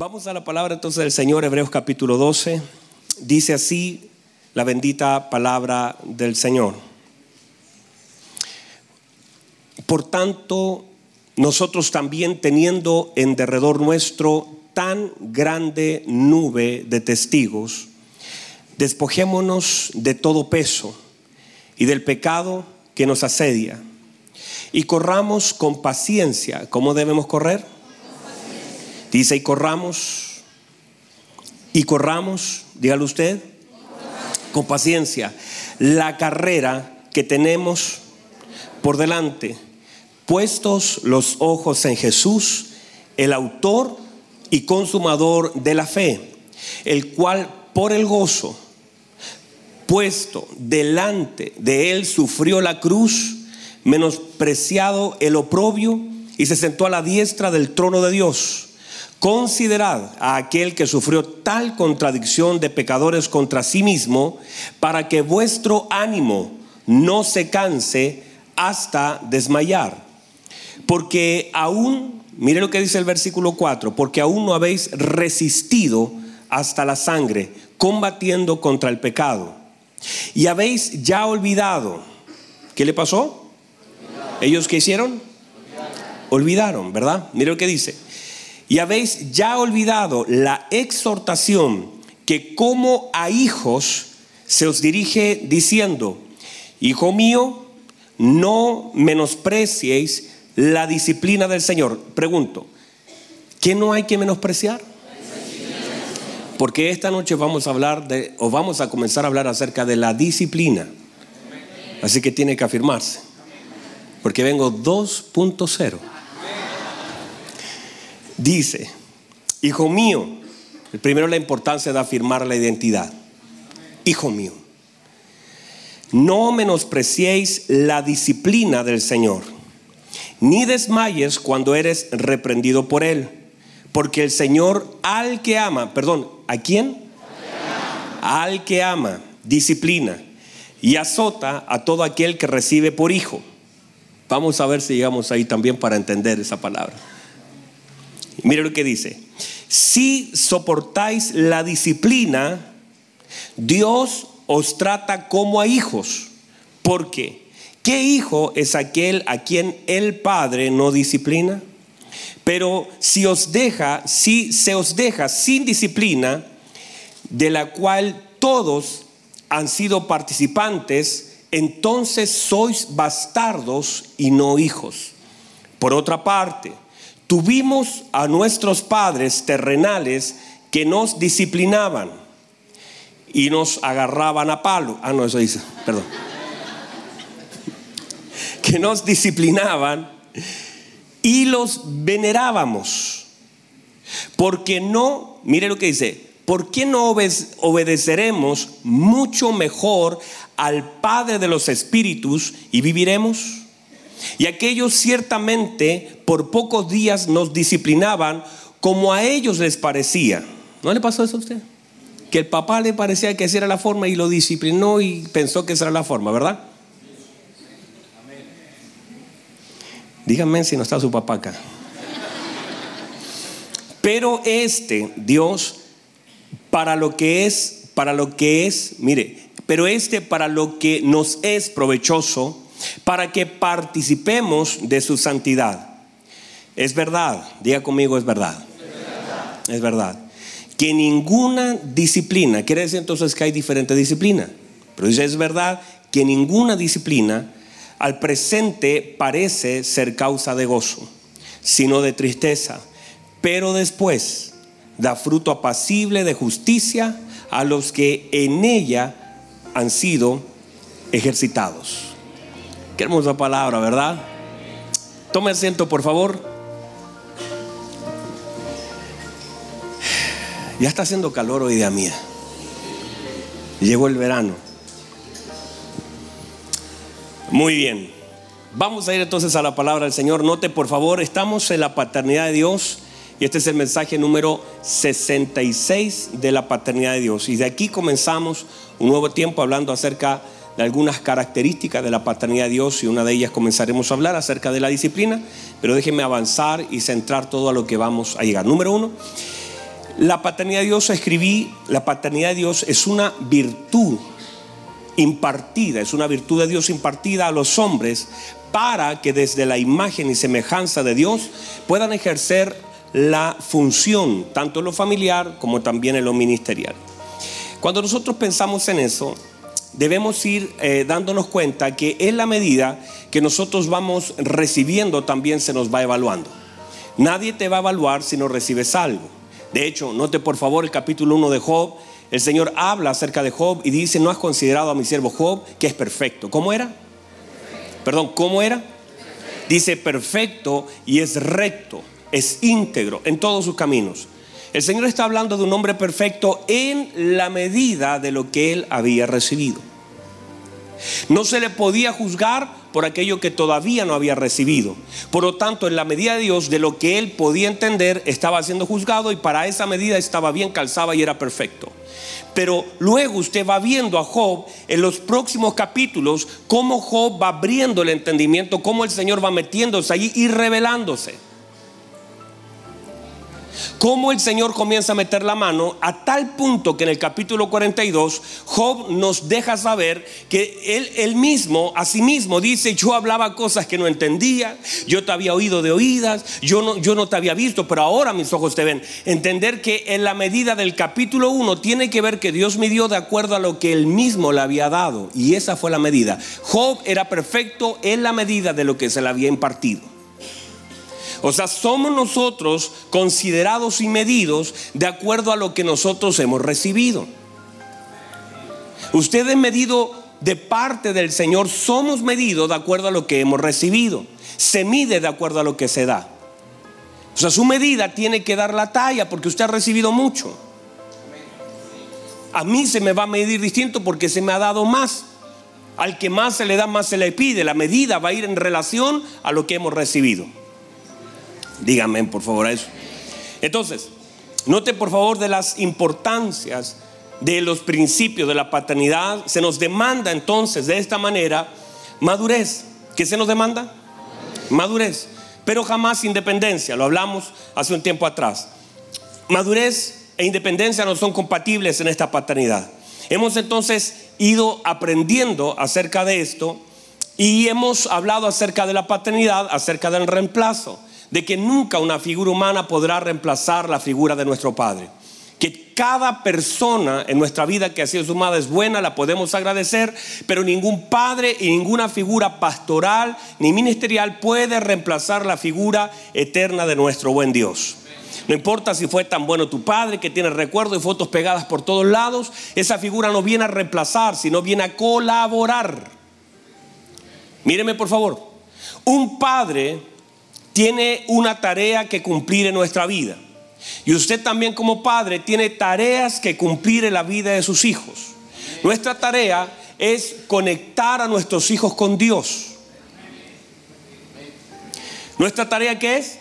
Vamos a la palabra entonces del Señor, Hebreos capítulo 12. Dice así la bendita palabra del Señor. Por tanto, nosotros también teniendo en derredor nuestro tan grande nube de testigos, despojémonos de todo peso y del pecado que nos asedia y corramos con paciencia. ¿Cómo debemos correr? Dice, y corramos, y corramos, dígalo usted, con paciencia, la carrera que tenemos por delante, puestos los ojos en Jesús, el autor y consumador de la fe, el cual por el gozo puesto delante de él sufrió la cruz, menospreciado el oprobio y se sentó a la diestra del trono de Dios. Considerad a aquel que sufrió tal contradicción de pecadores contra sí mismo, para que vuestro ánimo no se canse hasta desmayar. Porque aún, mire lo que dice el versículo 4, porque aún no habéis resistido hasta la sangre, combatiendo contra el pecado. Y habéis ya olvidado, ¿qué le pasó? ¿Ellos qué hicieron? Olvidaron, ¿verdad? Mire lo que dice y habéis ya olvidado la exhortación que como a hijos se os dirige diciendo, Hijo mío, no menospreciéis la disciplina del Señor. Pregunto, ¿qué no hay que menospreciar? Porque esta noche vamos a hablar de, o vamos a comenzar a hablar acerca de la disciplina. Así que tiene que afirmarse. Porque vengo 2.0. Dice, hijo mío, el primero la importancia de afirmar la identidad. Hijo mío, no menospreciéis la disciplina del Señor, ni desmayes cuando eres reprendido por Él, porque el Señor al que ama, perdón, ¿a quién? Al que ama, disciplina y azota a todo aquel que recibe por hijo. Vamos a ver si llegamos ahí también para entender esa palabra. Mire lo que dice. Si soportáis la disciplina, Dios os trata como a hijos. ¿Por qué? ¿Qué hijo es aquel a quien el Padre no disciplina? Pero si os deja, si se os deja sin disciplina, de la cual todos han sido participantes, entonces sois bastardos y no hijos. Por otra parte, Tuvimos a nuestros padres terrenales que nos disciplinaban y nos agarraban a palo. Ah, no, eso dice, perdón. que nos disciplinaban y los venerábamos. Porque no, mire lo que dice, ¿por qué no obedeceremos mucho mejor al Padre de los Espíritus y viviremos? Y aquellos ciertamente por pocos días nos disciplinaban como a ellos les parecía. ¿No le pasó eso a usted? Que el papá le parecía que esa era la forma y lo disciplinó y pensó que esa era la forma, ¿verdad? Díganme si no está su papá acá. Pero este Dios, para lo que es, para lo que es, mire, pero este para lo que nos es provechoso, para que participemos de su santidad. Es verdad, diga conmigo, es verdad. Es verdad. Que ninguna disciplina, quiere decir entonces que hay diferentes disciplinas, pero dice es verdad que ninguna disciplina al presente parece ser causa de gozo, sino de tristeza, pero después da fruto apacible de justicia a los que en ella han sido ejercitados. Qué hermosa palabra, ¿verdad? Tome asiento, por favor. Ya está haciendo calor hoy día mía. Llegó el verano. Muy bien. Vamos a ir entonces a la palabra del Señor. Note, por favor, estamos en la paternidad de Dios. Y este es el mensaje número 66 de la paternidad de Dios. Y de aquí comenzamos un nuevo tiempo hablando acerca de algunas características de la paternidad de Dios y una de ellas comenzaremos a hablar acerca de la disciplina, pero déjenme avanzar y centrar todo a lo que vamos a llegar. Número uno, La paternidad de Dios, escribí, la paternidad de Dios es una virtud impartida, es una virtud de Dios impartida a los hombres para que desde la imagen y semejanza de Dios puedan ejercer la función, tanto en lo familiar como también en lo ministerial. Cuando nosotros pensamos en eso, debemos ir eh, dándonos cuenta que en la medida que nosotros vamos recibiendo también se nos va evaluando. Nadie te va a evaluar si no recibes algo. De hecho, note por favor el capítulo 1 de Job. El Señor habla acerca de Job y dice, no has considerado a mi siervo Job, que es perfecto. ¿Cómo era? Perdón, ¿cómo era? Dice perfecto y es recto, es íntegro en todos sus caminos. El Señor está hablando de un hombre perfecto en la medida de lo que él había recibido. No se le podía juzgar por aquello que todavía no había recibido. Por lo tanto, en la medida de Dios, de lo que él podía entender, estaba siendo juzgado y para esa medida estaba bien calzaba y era perfecto. Pero luego usted va viendo a Job en los próximos capítulos cómo Job va abriendo el entendimiento, cómo el Señor va metiéndose allí y revelándose cómo el Señor comienza a meter la mano a tal punto que en el capítulo 42 Job nos deja saber que él, mismo, a sí mismo, dice, yo hablaba cosas que no entendía, yo te había oído de oídas, yo no, yo no te había visto, pero ahora mis ojos te ven. Entender que en la medida del capítulo 1 tiene que ver que Dios midió de acuerdo a lo que él mismo le había dado. Y esa fue la medida. Job era perfecto en la medida de lo que se le había impartido. O sea, somos nosotros considerados y medidos de acuerdo a lo que nosotros hemos recibido. Usted es medido de parte del Señor, somos medidos de acuerdo a lo que hemos recibido. Se mide de acuerdo a lo que se da. O sea, su medida tiene que dar la talla porque usted ha recibido mucho. A mí se me va a medir distinto porque se me ha dado más. Al que más se le da, más se le pide. La medida va a ir en relación a lo que hemos recibido. Díganme por favor a eso. Entonces, note por favor de las importancias de los principios de la paternidad. Se nos demanda entonces de esta manera madurez. ¿Qué se nos demanda? Madurez. Pero jamás independencia. Lo hablamos hace un tiempo atrás. Madurez e independencia no son compatibles en esta paternidad. Hemos entonces ido aprendiendo acerca de esto y hemos hablado acerca de la paternidad, acerca del reemplazo de que nunca una figura humana podrá reemplazar la figura de nuestro Padre. Que cada persona en nuestra vida que ha sido sumada es buena, la podemos agradecer, pero ningún padre y ninguna figura pastoral ni ministerial puede reemplazar la figura eterna de nuestro buen Dios. No importa si fue tan bueno tu padre que tiene recuerdos y fotos pegadas por todos lados, esa figura no viene a reemplazar, sino viene a colaborar. Míreme por favor, un padre tiene una tarea que cumplir en nuestra vida. Y usted también como padre tiene tareas que cumplir en la vida de sus hijos. Nuestra tarea es conectar a nuestros hijos con Dios. ¿Nuestra tarea qué es?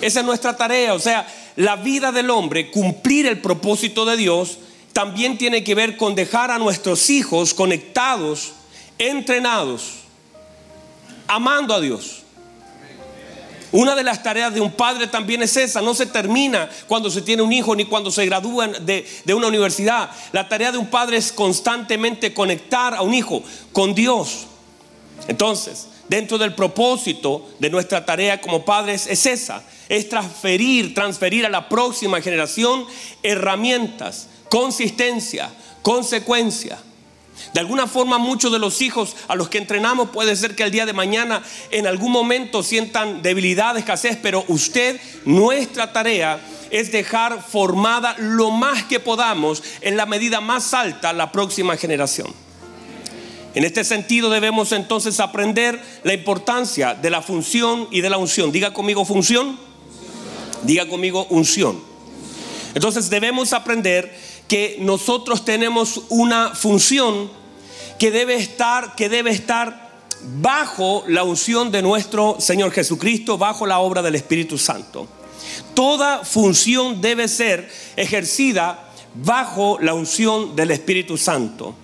Esa es nuestra tarea. O sea, la vida del hombre, cumplir el propósito de Dios, también tiene que ver con dejar a nuestros hijos conectados, entrenados, amando a Dios. Una de las tareas de un padre también es esa, no se termina cuando se tiene un hijo ni cuando se gradúa de, de, una universidad. La tarea de un padre es constantemente conectar a un hijo con Dios. Entonces, dentro del propósito de nuestra tarea como padres es esa, es transferir, transferir a la próxima generación herramientas, consistencia, consecuencia de alguna forma muchos de los hijos a los que entrenamos puede ser que el día de mañana en algún momento sientan debilidad, escasez, pero usted, nuestra tarea es dejar formada lo más que podamos en la medida más alta la próxima generación. En este sentido debemos entonces aprender la importancia de la función y de la unción. Diga conmigo función, diga conmigo unción. Entonces debemos aprender que nosotros tenemos una función que debe estar, que debe estar bajo la unción de nuestro Señor Jesucristo, bajo la obra del Espíritu Santo. Toda función debe ser ejercida bajo la unción del Espíritu Santo.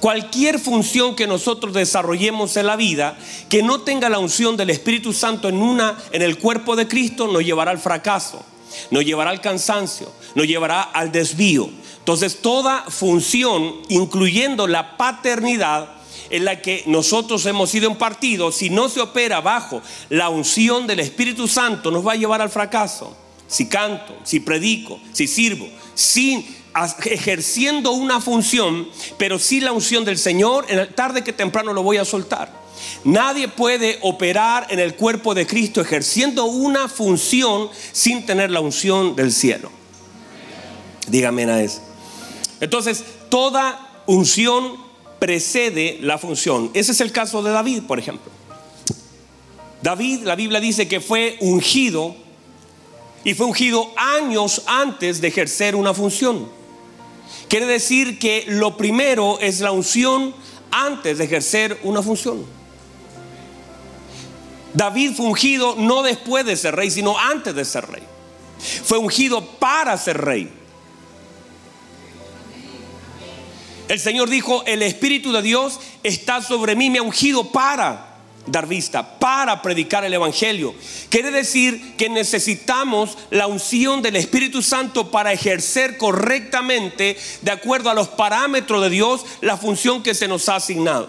Cualquier función que nosotros desarrollemos en la vida que no tenga la unción del Espíritu Santo en una en el cuerpo de Cristo nos llevará al fracaso. nos llevará al cansancio, nos llevará al desvío. Entonces toda función, incluyendo la paternidad, en la que nosotros hemos sido impartidos, si no se opera bajo la unción del Espíritu Santo, nos va a llevar al fracaso. Si canto, si predico, si sirvo, sin ejerciendo una función, pero si la unción del Señor, en tarde que temprano lo voy a soltar. Nadie puede operar en el cuerpo de Cristo ejerciendo una función sin tener la unción del cielo. Dígame a eso. Entonces, toda unción precede la función. Ese es el caso de David, por ejemplo. David, la Biblia dice que fue ungido y fue ungido años antes de ejercer una función. Quiere decir que lo primero es la unción antes de ejercer una función. David fue ungido no después de ser rey, sino antes de ser rey. Fue ungido para ser rey. El Señor dijo, el Espíritu de Dios está sobre mí, me ha ungido para dar vista, para predicar el Evangelio. Quiere decir que necesitamos la unción del Espíritu Santo para ejercer correctamente, de acuerdo a los parámetros de Dios, la función que se nos ha asignado.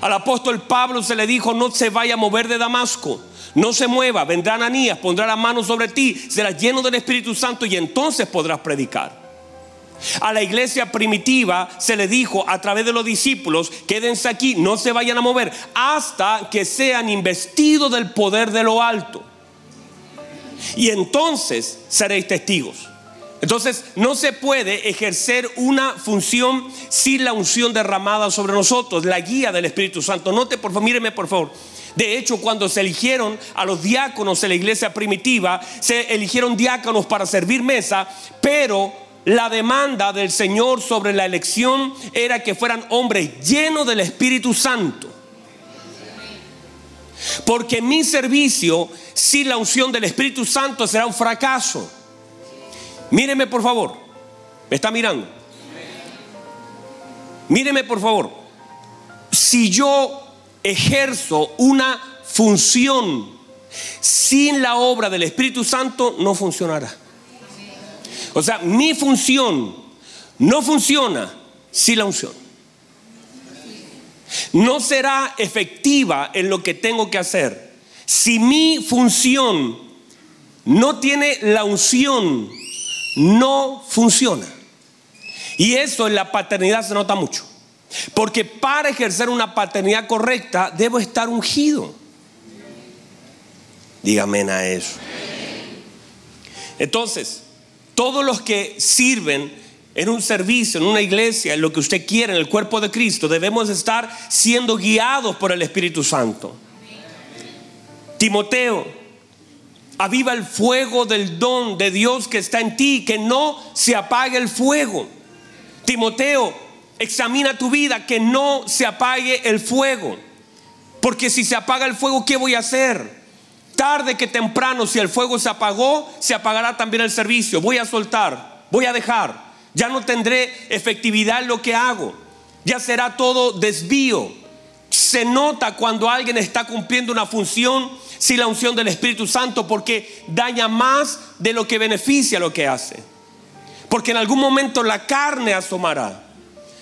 Al apóstol Pablo se le dijo, no se vaya a mover de Damasco. No se mueva, vendrá Ananías, pondrá la mano sobre ti, serás lleno del Espíritu Santo y entonces podrás predicar. A la iglesia primitiva se le dijo a través de los discípulos, quédense aquí, no se vayan a mover hasta que sean investidos del poder de lo alto. Y entonces seréis testigos. Entonces no se puede ejercer una función sin la unción derramada sobre nosotros, la guía del Espíritu Santo. Note, por favor, míreme por favor. De hecho, cuando se eligieron a los diáconos en la iglesia primitiva, se eligieron diáconos para servir mesa, pero la demanda del Señor sobre la elección era que fueran hombres llenos del Espíritu Santo. Porque mi servicio sin la unción del Espíritu Santo será un fracaso. Míreme por favor. ¿Me está mirando? Míreme por favor. Si yo ejerzo una función sin la obra del Espíritu Santo, no funcionará. O sea, mi función no funciona sin la unción. No será efectiva en lo que tengo que hacer. Si mi función no tiene la unción no funciona. Y eso en la paternidad se nota mucho. Porque para ejercer una paternidad correcta debo estar ungido. Dígame a eso. Entonces, todos los que sirven en un servicio, en una iglesia, en lo que usted quiera, en el cuerpo de Cristo, debemos estar siendo guiados por el Espíritu Santo. Timoteo aviva el fuego del don de Dios que está en ti, que no se apague el fuego. Timoteo, examina tu vida, que no se apague el fuego. Porque si se apaga el fuego, ¿qué voy a hacer? Tarde que temprano, si el fuego se apagó, se apagará también el servicio. Voy a soltar, voy a dejar. Ya no tendré efectividad en lo que hago. Ya será todo desvío. Se nota cuando alguien está cumpliendo una función sin la unción del Espíritu Santo porque daña más de lo que beneficia lo que hace. Porque en algún momento la carne asomará.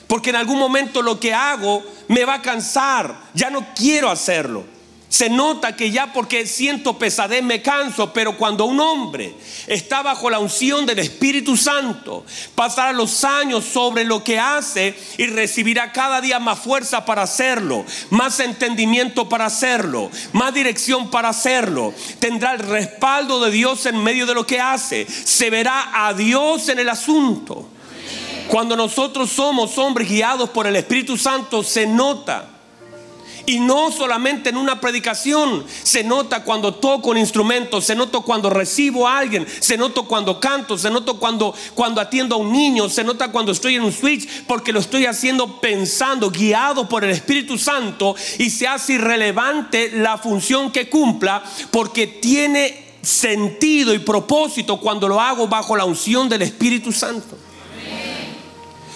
Porque en algún momento lo que hago me va a cansar. Ya no quiero hacerlo. Se nota que ya porque siento pesadez me canso, pero cuando un hombre está bajo la unción del Espíritu Santo, pasará los años sobre lo que hace y recibirá cada día más fuerza para hacerlo, más entendimiento para hacerlo, más dirección para hacerlo. Tendrá el respaldo de Dios en medio de lo que hace. Se verá a Dios en el asunto. Cuando nosotros somos hombres guiados por el Espíritu Santo, se nota y no solamente en una predicación, se nota cuando toco un instrumento, se nota cuando recibo a alguien, se nota cuando canto, se nota cuando, cuando atiendo a un niño, se nota cuando estoy en un switch, porque lo estoy haciendo pensando, guiado por el Espíritu Santo y se hace irrelevante la función que cumpla, porque tiene sentido y propósito cuando lo hago bajo la unción del Espíritu Santo.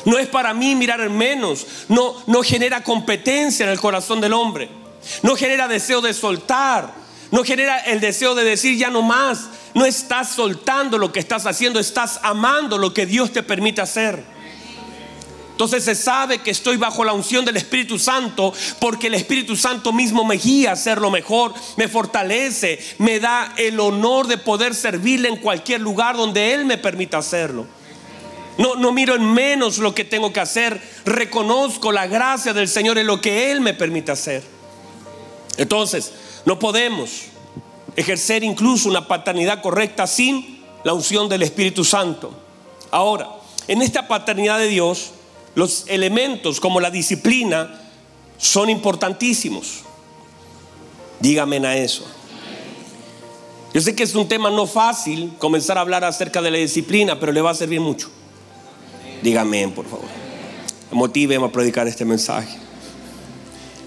No es para mí mirar en menos. No, no genera competencia en el corazón del hombre. No genera deseo de soltar. No genera el deseo de decir ya no más. No estás soltando lo que estás haciendo, estás amando lo que Dios te permite hacer. Entonces se sabe que estoy bajo la unción del Espíritu Santo porque el Espíritu Santo mismo me guía a hacer lo mejor, me fortalece, me da el honor de poder servirle en cualquier lugar donde Él me permita hacerlo. No, no miro en menos lo que tengo que hacer, reconozco la gracia del Señor en lo que Él me permite hacer. Entonces, no podemos ejercer incluso una paternidad correcta sin la unción del Espíritu Santo. Ahora, en esta paternidad de Dios, los elementos como la disciplina son importantísimos. Dígame a eso. Yo sé que es un tema no fácil comenzar a hablar acerca de la disciplina, pero le va a servir mucho. Dígame, por favor. Motivemos a predicar este mensaje.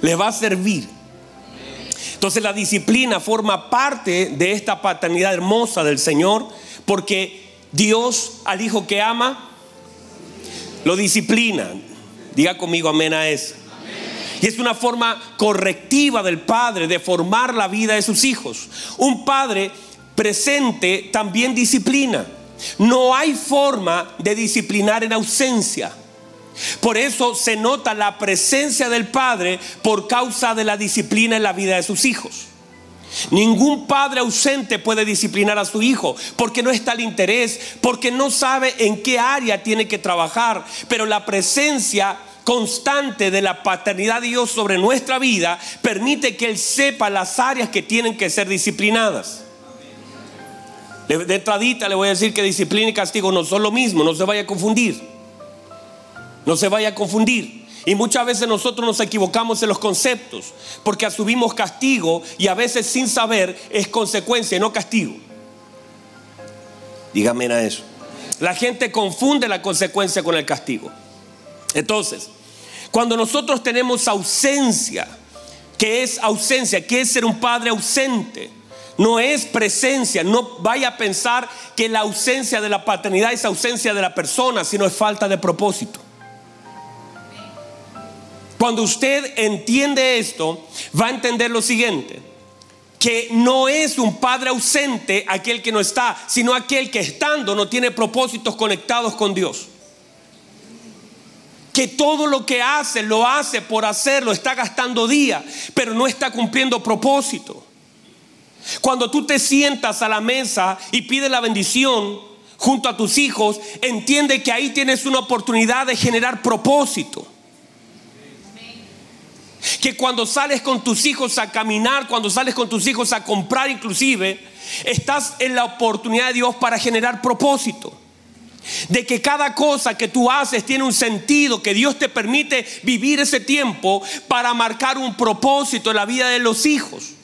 Le va a servir entonces la disciplina forma parte de esta paternidad hermosa del Señor porque Dios al hijo que ama lo disciplina. Diga conmigo amén a eso. Y es una forma correctiva del padre de formar la vida de sus hijos. Un padre presente también disciplina. No hay forma de disciplinar en ausencia. Por eso se nota la presencia del Padre por causa de la disciplina en la vida de sus hijos. Ningún padre ausente puede disciplinar a su hijo porque no está al interés, porque no sabe en qué área tiene que trabajar, pero la presencia constante de la paternidad de Dios sobre nuestra vida permite que Él sepa las áreas que tienen que ser disciplinadas. De entradita le voy a decir que disciplina y castigo no son lo mismo, no se vaya a confundir. No se vaya a confundir. Y muchas veces nosotros nos equivocamos en los conceptos porque asumimos castigo y a veces sin saber es consecuencia y no castigo. Dígame a eso. La gente confunde la consecuencia con el castigo. Entonces, cuando nosotros tenemos ausencia, ¿qué es ausencia? ¿Qué es ser un padre ausente? No es presencia, no vaya a pensar que la ausencia de la paternidad es ausencia de la persona, sino es falta de propósito. Cuando usted entiende esto, va a entender lo siguiente, que no es un padre ausente aquel que no está, sino aquel que estando no tiene propósitos conectados con Dios. Que todo lo que hace lo hace por hacerlo, está gastando día, pero no está cumpliendo propósito. Cuando tú te sientas a la mesa y pides la bendición junto a tus hijos, entiende que ahí tienes una oportunidad de generar propósito. Que cuando sales con tus hijos a caminar, cuando sales con tus hijos a comprar inclusive, estás en la oportunidad de Dios para generar propósito. De que cada cosa que tú haces tiene un sentido, que Dios te permite vivir ese tiempo para marcar un propósito en la vida de los hijos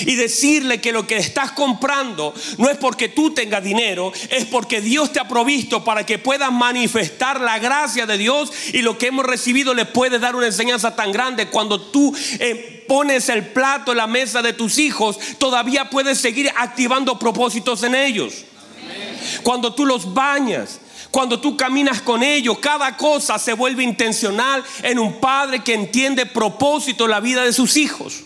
y decirle que lo que estás comprando no es porque tú tengas dinero, es porque Dios te ha provisto para que puedas manifestar la gracia de Dios y lo que hemos recibido le puede dar una enseñanza tan grande. Cuando tú eh, pones el plato en la mesa de tus hijos, todavía puedes seguir activando propósitos en ellos. Cuando tú los bañas, cuando tú caminas con ellos, cada cosa se vuelve intencional en un padre que entiende propósito en la vida de sus hijos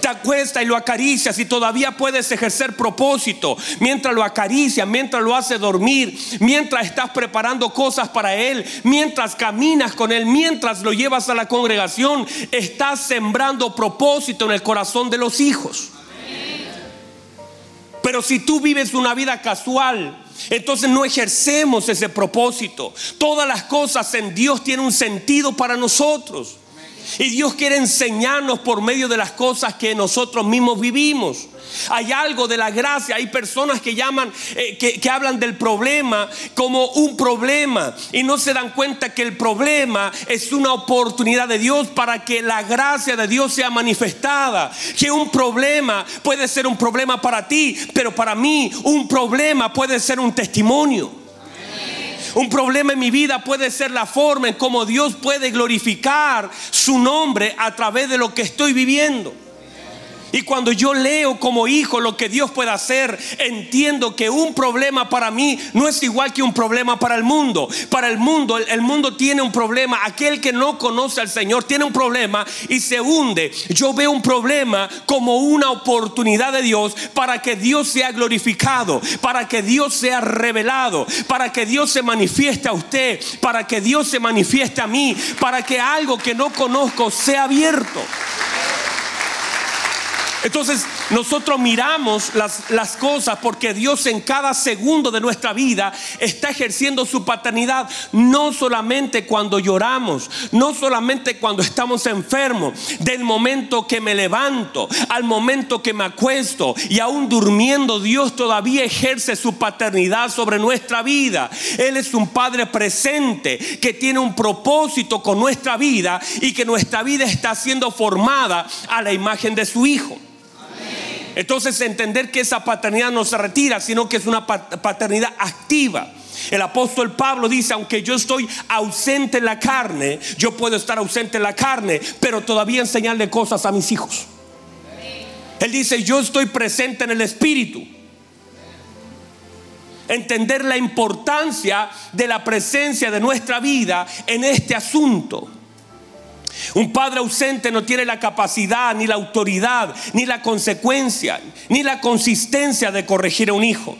te acuesta y lo acaricias y todavía puedes ejercer propósito mientras lo acaricias, mientras lo hace dormir, mientras estás preparando cosas para él, mientras caminas con él, mientras lo llevas a la congregación, estás sembrando propósito en el corazón de los hijos. Pero si tú vives una vida casual, entonces no ejercemos ese propósito. Todas las cosas en Dios tienen un sentido para nosotros. Y Dios quiere enseñarnos por medio de las cosas que nosotros mismos vivimos. Hay algo de la gracia. Hay personas que llaman, eh, que, que, hablan del problema como un problema y no se dan cuenta que el problema es una oportunidad de Dios para que la gracia de Dios sea manifestada. Que un problema puede ser un problema para ti, pero para mí un problema puede ser un testimonio. Un problema en mi vida puede ser la forma en cómo Dios puede glorificar su nombre a través de lo que estoy viviendo. Y cuando yo leo como hijo lo que Dios puede hacer, entiendo que un problema para mí no es igual que un problema para el mundo. Para el mundo, el, mundo tiene un problema. Aquel que no conoce al Señor tiene un problema y se hunde. Yo veo un problema como una oportunidad de Dios para que Dios sea glorificado, para que Dios sea revelado, para que Dios se manifieste a usted, para que Dios se manifieste a mí, para que algo que no conozco sea abierto. Entonces nosotros miramos las, cosas porque Dios en cada segundo de nuestra vida está ejerciendo su paternidad, no solamente cuando lloramos, no solamente cuando estamos enfermos, del momento que me levanto al momento que me acuesto y aún durmiendo, Dios todavía ejerce su paternidad sobre nuestra vida. Él es un Padre presente que tiene un propósito con nuestra vida y que nuestra vida está siendo formada a la imagen de su Hijo. Entonces entender que esa paternidad no se retira, sino que es una paternidad activa. El apóstol Pablo dice, aunque yo estoy ausente en la carne, yo puedo estar ausente en la carne, pero todavía enseñarle cosas a mis hijos. Él dice, yo estoy presente en el Espíritu. Entender la importancia de la presencia de nuestra vida en este asunto. Un padre ausente no tiene la capacidad, ni la autoridad, ni la consecuencia, ni la consistencia de corregir a un hijo.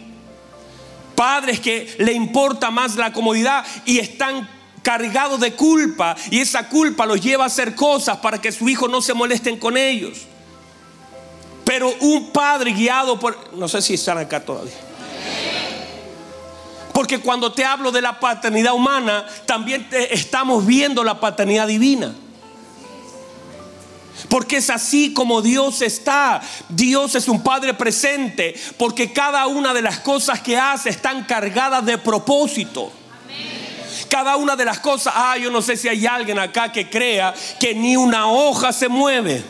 Padres que le importa más la comodidad y están cargados de culpa y esa culpa los lleva a hacer cosas para que su hijo no se molesten con ellos. Pero un padre guiado por... No sé si están acá todavía. Porque cuando te hablo de la paternidad humana, también estamos viendo la paternidad divina. Porque es así como Dios está. Dios es un Padre presente. Porque cada una de las cosas que hace están cargadas de propósito. Cada una de las cosas, ah, yo no sé si hay alguien acá que crea que ni una hoja se mueve.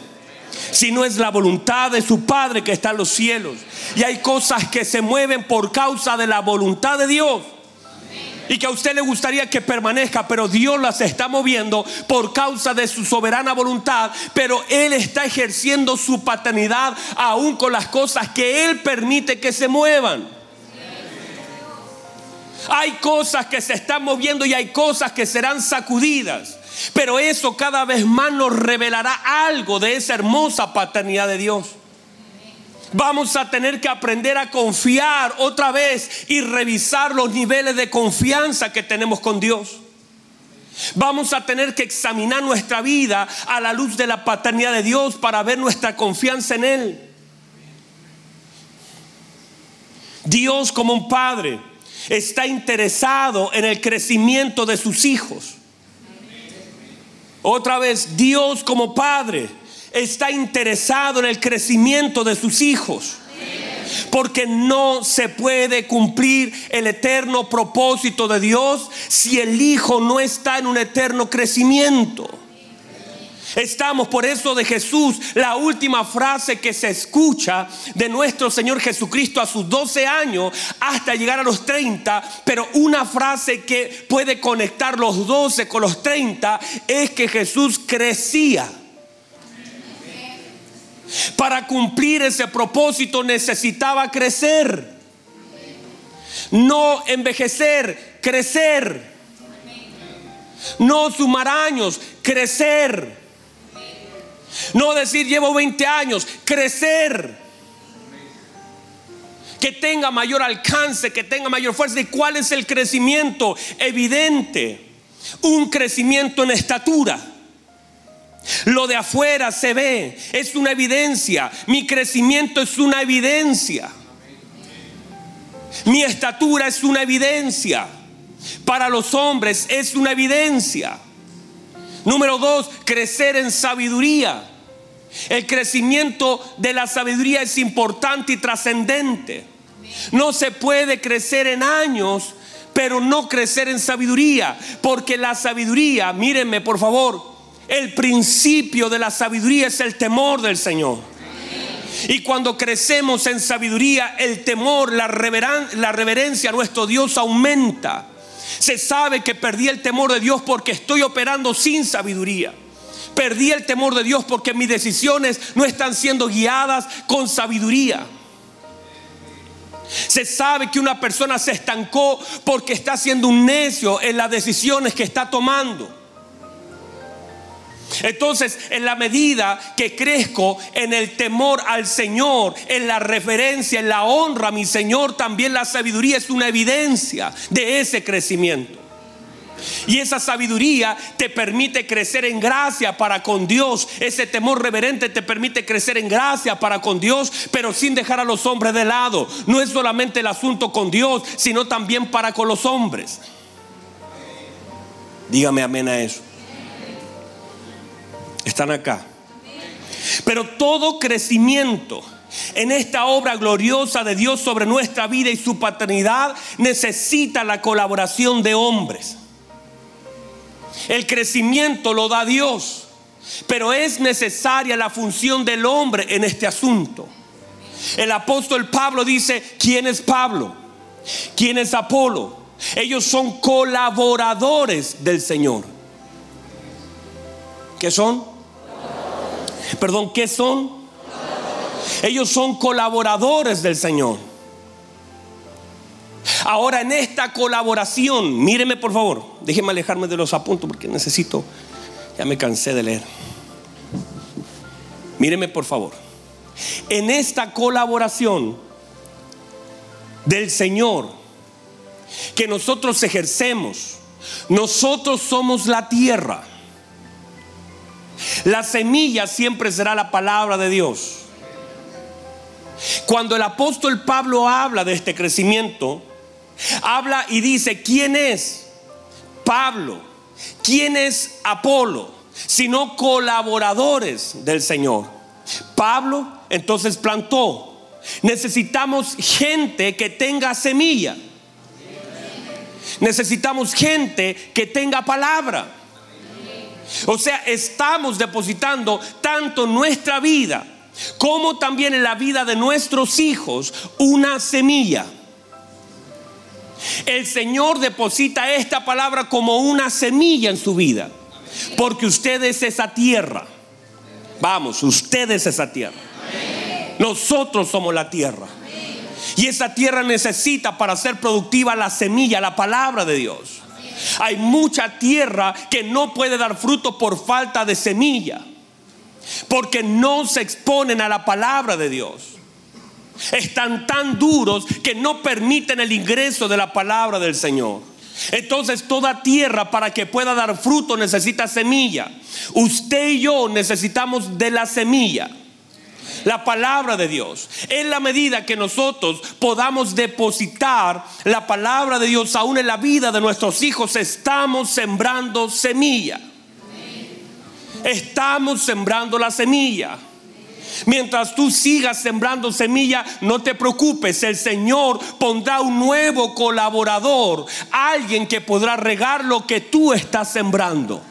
Si no es la voluntad de su Padre que está en los cielos. Y hay cosas que se mueven por causa de la voluntad de Dios y que a usted le gustaría que permanezca, pero Dios las está moviendo por causa de su soberana voluntad, pero Él está ejerciendo su paternidad aún con las cosas que Él permite que se muevan. Hay cosas que se están moviendo y hay cosas que serán sacudidas. Pero eso cada vez más nos revelará algo de esa hermosa paternidad de Dios. Vamos a tener que aprender a confiar otra vez y revisar los niveles de confianza que tenemos con Dios. Vamos a tener que examinar nuestra vida a la luz de la paternidad de Dios para ver nuestra confianza en Él. Dios como un padre está interesado en el crecimiento de sus hijos. Otra vez, Dios como padre está interesado en el crecimiento de sus hijos. Porque no se puede cumplir el eterno propósito de Dios si el Hijo no está en un eterno crecimiento. Estamos por eso de Jesús, la última frase que se escucha de nuestro Señor Jesucristo a sus 12 años hasta llegar a los 30, pero una frase que puede conectar los 12 con los 30 es que Jesús crecía. Para cumplir ese propósito necesitaba crecer. No envejecer, crecer. No sumar años, crecer. No decir llevo 20 años, crecer. Que tenga mayor alcance, que tenga mayor fuerza. ¿Y cuál es el crecimiento? Evidente. Un crecimiento en estatura lo de afuera se ve, es una evidencia. Mi crecimiento es una evidencia. Mi estatura es una evidencia. Para los hombres es una evidencia. Número dos, crecer en sabiduría. El crecimiento de la sabiduría es importante y trascendente. No se puede crecer en años, pero no crecer en sabiduría. Porque la sabiduría, mírenme por favor, el principio de la sabiduría es el temor del Señor. Y cuando crecemos en sabiduría, el temor, la, la reverencia a nuestro Dios aumenta. Se sabe que perdí el temor de Dios porque estoy operando sin sabiduría. Perdí el temor de Dios porque mis decisiones no están siendo guiadas con sabiduría. Se sabe que una persona se estancó porque está siendo un necio en las decisiones que está tomando. Entonces, en la medida que crezco en el temor al Señor, en la referencia, en la honra a mi Señor, también la sabiduría es una evidencia de ese crecimiento. Y esa sabiduría te permite crecer en gracia para con Dios. Ese temor reverente te permite crecer en gracia para con Dios, pero sin dejar a los hombres de lado. No es solamente el asunto con Dios, sino también para con los hombres. Dígame amén a eso. Están acá. Pero todo crecimiento en esta obra gloriosa de Dios sobre nuestra vida y su paternidad necesita la colaboración de hombres. El crecimiento lo da Dios, pero es necesaria la función del hombre en este asunto. El apóstol Pablo dice, ¿quién es Pablo? ¿Quién es Apolo? Ellos son colaboradores del Señor. ¿Qué son? Perdón, ¿qué son? Ellos son colaboradores del Señor. Ahora en esta colaboración, míreme por favor, déjeme alejarme de los apuntos porque necesito, ya me cansé de leer. Míreme por favor. En esta colaboración del Señor que nosotros ejercemos, nosotros somos la tierra. La semilla siempre será la palabra de Dios. Cuando el apóstol Pablo habla de este crecimiento, habla y dice, ¿quién es Pablo? ¿Quién es Apolo? Sino colaboradores del Señor. Pablo entonces plantó. Necesitamos gente que tenga semilla. Necesitamos gente que tenga palabra. O sea, estamos depositando tanto nuestra vida como también en la vida de nuestros hijos una semilla. El Señor deposita esta palabra como una semilla en su vida. Porque usted es esa tierra. Vamos, usted es esa tierra. Nosotros somos la tierra. Y esa tierra necesita para ser productiva la semilla, la palabra de Dios. Hay mucha tierra que no puede dar fruto por falta de semilla. Porque no se exponen a la palabra de Dios están tan duros que no permiten el ingreso de la palabra del Señor. Entonces toda tierra para que pueda dar fruto necesita semilla. Usted y yo necesitamos de la semilla. La palabra de Dios. En la medida que nosotros podamos depositar la palabra de Dios aún en la vida de nuestros hijos, estamos sembrando semilla. Estamos sembrando la semilla. Mientras tú sigas sembrando semilla, no te preocupes, el Señor pondrá un nuevo colaborador, alguien que podrá regar lo que tú estás sembrando.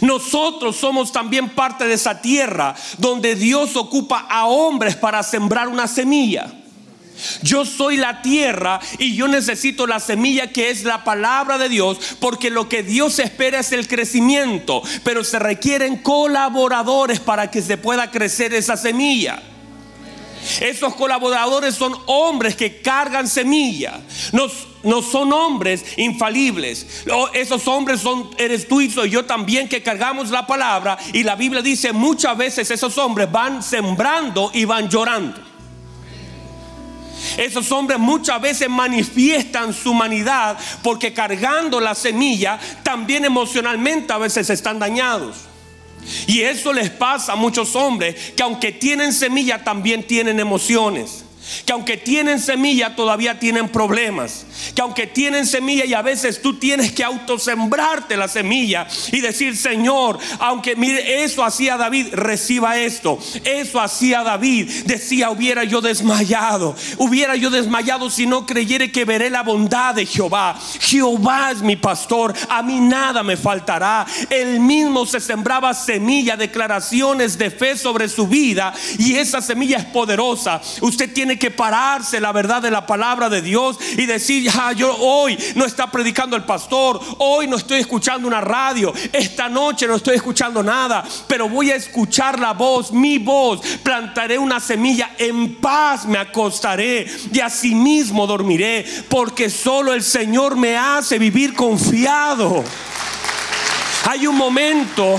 Nosotros somos también parte de esa tierra donde Dios ocupa a hombres para sembrar una semilla. Yo soy la tierra y yo necesito la semilla que es la palabra de Dios, porque lo que Dios espera es el crecimiento, pero se requieren colaboradores para que se pueda crecer esa semilla. Esos colaboradores son hombres que cargan semilla. No, son hombres infalibles. Esos hombres son, eres tú y soy yo también que cargamos la palabra. Y la Biblia dice muchas veces esos hombres van sembrando y van llorando. Esos hombres muchas veces manifiestan su humanidad porque cargando la semilla también emocionalmente a veces están dañados. Y eso les pasa a muchos hombres que aunque tienen semilla también tienen emociones que aunque tienen semilla todavía tienen problemas, que aunque tienen semilla y a veces tú tienes que autosembrarte la semilla y decir, Señor, aunque mire, eso hacía David, reciba esto, eso hacía David, decía, hubiera yo desmayado, hubiera yo desmayado si no creyere que veré la bondad de Jehová. Jehová es mi pastor, a mí nada me faltará. Él mismo se sembraba semilla, declaraciones de fe sobre su vida y esa semilla es poderosa. Usted tiene que pararse la verdad de la palabra de Dios y decir, ya, yo hoy no está predicando el pastor, hoy no estoy escuchando una radio, esta noche no estoy escuchando nada, pero voy a escuchar la voz, mi voz, plantaré una semilla, en paz me acostaré y asimismo dormiré, porque solo el Señor me hace vivir confiado. Hay un momento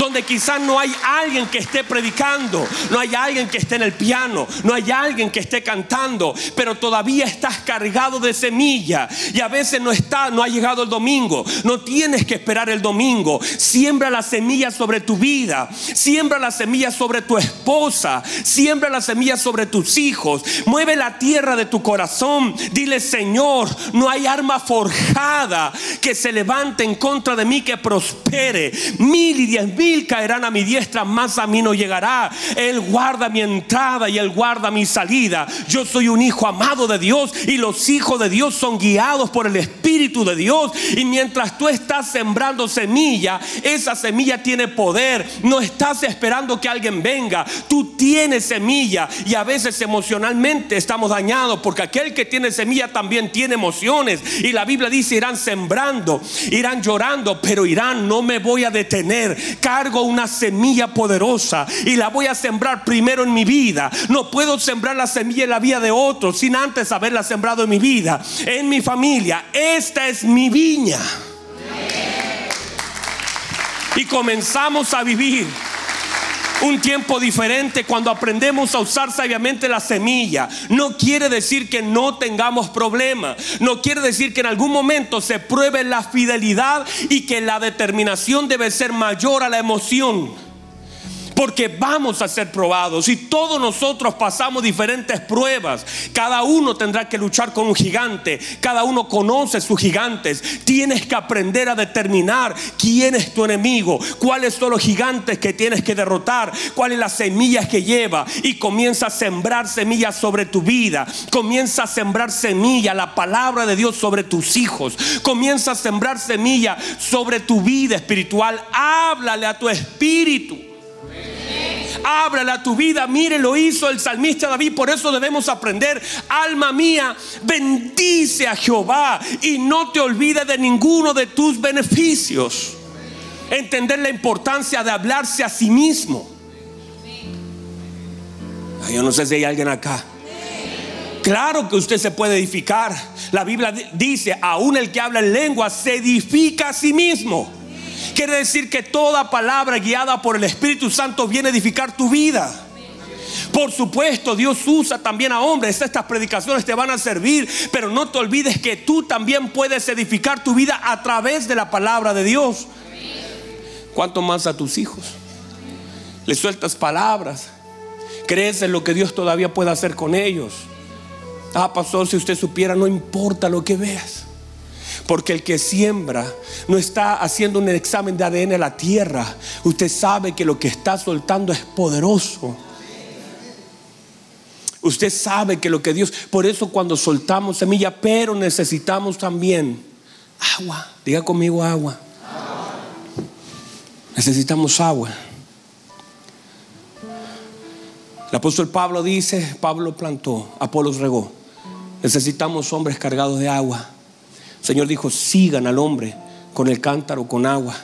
donde quizás no hay alguien que esté predicando, no hay alguien que esté en el piano, no hay alguien que esté cantando, pero todavía estás cargado de semilla y a veces no está, no ha llegado el domingo, no tienes que esperar el domingo. Siembra la semilla sobre tu vida, siembra la semilla sobre tu esposa, siembra la semilla sobre tus hijos, mueve la tierra de tu corazón. Dile, Señor, no hay arma forjada que se levante en contra de mí que prospere. Mil y diez mil caerán a mi diestra, más a mí no llegará. Él guarda mi entrada y Él guarda mi salida. Yo soy un hijo amado de Dios y los hijos de Dios son guiados por el Espíritu de Dios. Y mientras tú estás sembrando semilla, esa semilla tiene poder. No estás esperando que alguien venga. Tú tienes semilla y a veces emocionalmente estamos dañados porque aquel que tiene semilla también tiene emociones. Y la Biblia dice, irán sembrando, irán llorando, pero irán, no me voy a detener cargo una semilla poderosa y la voy a sembrar primero en mi vida. No puedo sembrar la semilla en la vida de otros sin antes haberla sembrado en mi vida, en mi familia. Esta es mi viña. Y comenzamos a vivir un tiempo diferente cuando aprendemos a usar sabiamente la semilla. No quiere decir que no tengamos problemas. No quiere decir que en algún momento se pruebe la fidelidad y que la determinación debe ser mayor a la emoción porque vamos a ser probados y todos nosotros pasamos diferentes pruebas. Cada uno tendrá que luchar con un gigante, cada uno conoce sus gigantes. Tienes que aprender a determinar quién es tu enemigo, cuáles son los gigantes que tienes que derrotar, cuáles las semillas que lleva y comienza a sembrar semillas sobre tu vida. Comienza a sembrar semilla, la palabra de Dios sobre tus hijos. Comienza a sembrar semilla sobre tu vida espiritual. Háblale a tu espíritu. Háblale a tu vida. Mire, lo hizo el salmista David. Por eso debemos aprender. Alma mía, bendice a Jehová y no te olvides de ninguno de tus beneficios. Entender la importancia de hablarse a sí mismo. yo no sé si hay alguien acá. Claro que usted se puede edificar. La Biblia dice, aún el que habla en lengua se edifica a sí mismo. Quiere decir que toda palabra guiada por el Espíritu Santo viene a edificar tu vida. Por supuesto, Dios usa también a hombres. Estas predicaciones te van a servir, pero no te olvides que tú también puedes edificar tu vida a través de la palabra de Dios. ¿Cuánto más a tus hijos? Le sueltas palabras. Crees en lo que Dios todavía puede hacer con ellos. Ah, pastor, si usted supiera, no importa lo que veas. Porque el que siembra no está haciendo un examen de ADN a la tierra. Usted sabe que lo que está soltando es poderoso. Usted sabe que lo que Dios, por eso cuando soltamos semilla, pero necesitamos también agua. Diga conmigo agua. Necesitamos agua. El apóstol Pablo dice, Pablo plantó, Apolos regó. Necesitamos hombres cargados de agua. Señor dijo, sigan al hombre con el cántaro, con agua.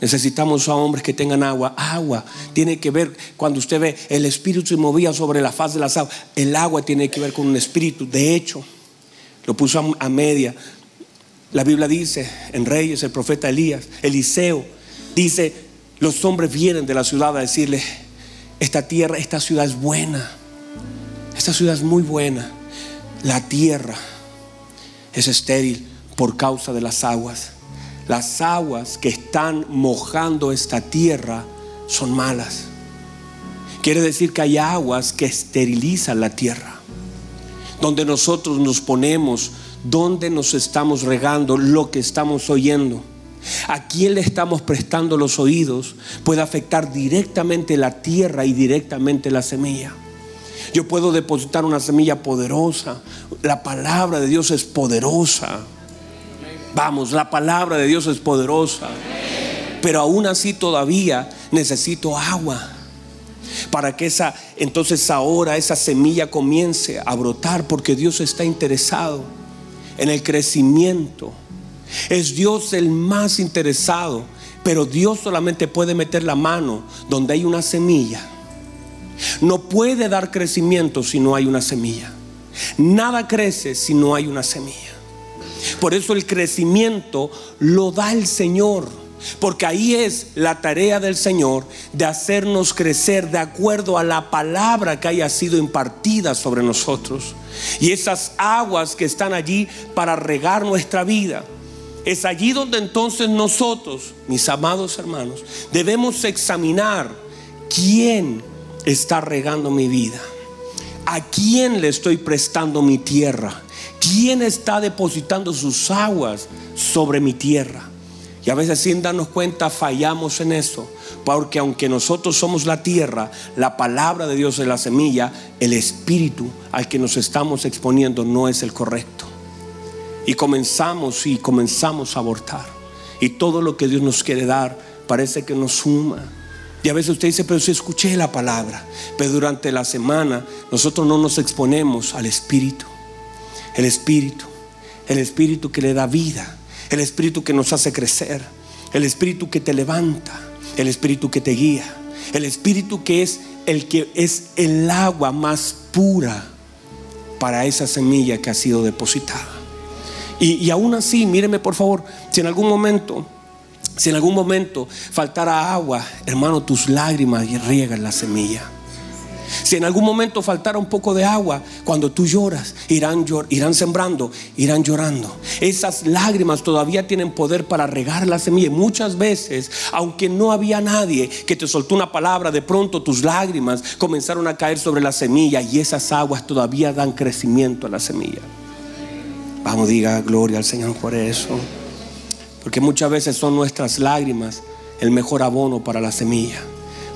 Necesitamos a hombres que tengan agua. Agua tiene que ver, cuando usted ve el espíritu se movía sobre la faz de las aguas, el agua tiene que ver con un espíritu. De hecho, lo puso a media. La Biblia dice en Reyes, el profeta Elías, Eliseo, dice, los hombres vienen de la ciudad a decirle, esta tierra, esta ciudad es buena. Esta ciudad es muy buena. La tierra es estéril por causa de las aguas. Las aguas que están mojando esta tierra son malas. Quiere decir que hay aguas que esterilizan la tierra. Donde nosotros nos ponemos, donde nos estamos regando, lo que estamos oyendo. A quién le estamos prestando los oídos puede afectar directamente la tierra y directamente la semilla. Yo puedo depositar una semilla poderosa. La palabra de Dios es poderosa. Vamos, la palabra de Dios es poderosa. Pero aún así todavía necesito agua. para que esa entonces ahora esa semilla comience a brotar porque Dios está interesado en el crecimiento. Es Dios el más interesado, pero Dios solamente puede meter la mano donde hay una semilla. No puede dar crecimiento si no hay una semilla. Nada crece si no hay una semilla. Por eso el crecimiento lo da el Señor. Porque ahí es la tarea del Señor de hacernos crecer de acuerdo a la palabra que haya sido impartida sobre nosotros. Y esas aguas que están allí para regar nuestra vida. Es allí donde entonces nosotros, mis amados hermanos, debemos examinar quién está regando mi vida. ¿A quién le estoy prestando mi tierra? ¿Quién está depositando sus aguas sobre mi tierra? Y a veces sin darnos cuenta fallamos en eso. Porque aunque nosotros somos la tierra, la palabra de Dios es la semilla, el espíritu al que nos estamos exponiendo no es el correcto. Y comenzamos y comenzamos a abortar. Y todo lo que Dios nos quiere dar parece que nos suma. Y a veces usted dice, pero si escuché la palabra, pero durante la semana nosotros no nos exponemos al Espíritu. El Espíritu, el Espíritu que le da vida. El Espíritu que nos hace crecer, el Espíritu que te levanta, el Espíritu que te guía, el Espíritu que es el que es el agua más pura para esa semilla que ha sido depositada. Y, y aún así, míreme por favor, si en algún momento, si en algún momento faltara agua, hermano, tus lágrimas riegan la semilla. Si en algún momento faltara un poco de agua, cuando tú lloras, irán, irán sembrando, irán llorando. Esas lágrimas todavía tienen poder para regar la semilla. muchas veces, aunque no había nadie que te soltó una palabra, de pronto tus lágrimas comenzaron a caer sobre la semilla y esas aguas todavía dan crecimiento a la semilla. Vamos, diga gloria al Señor por eso. Porque muchas veces son nuestras lágrimas el mejor abono para la semilla.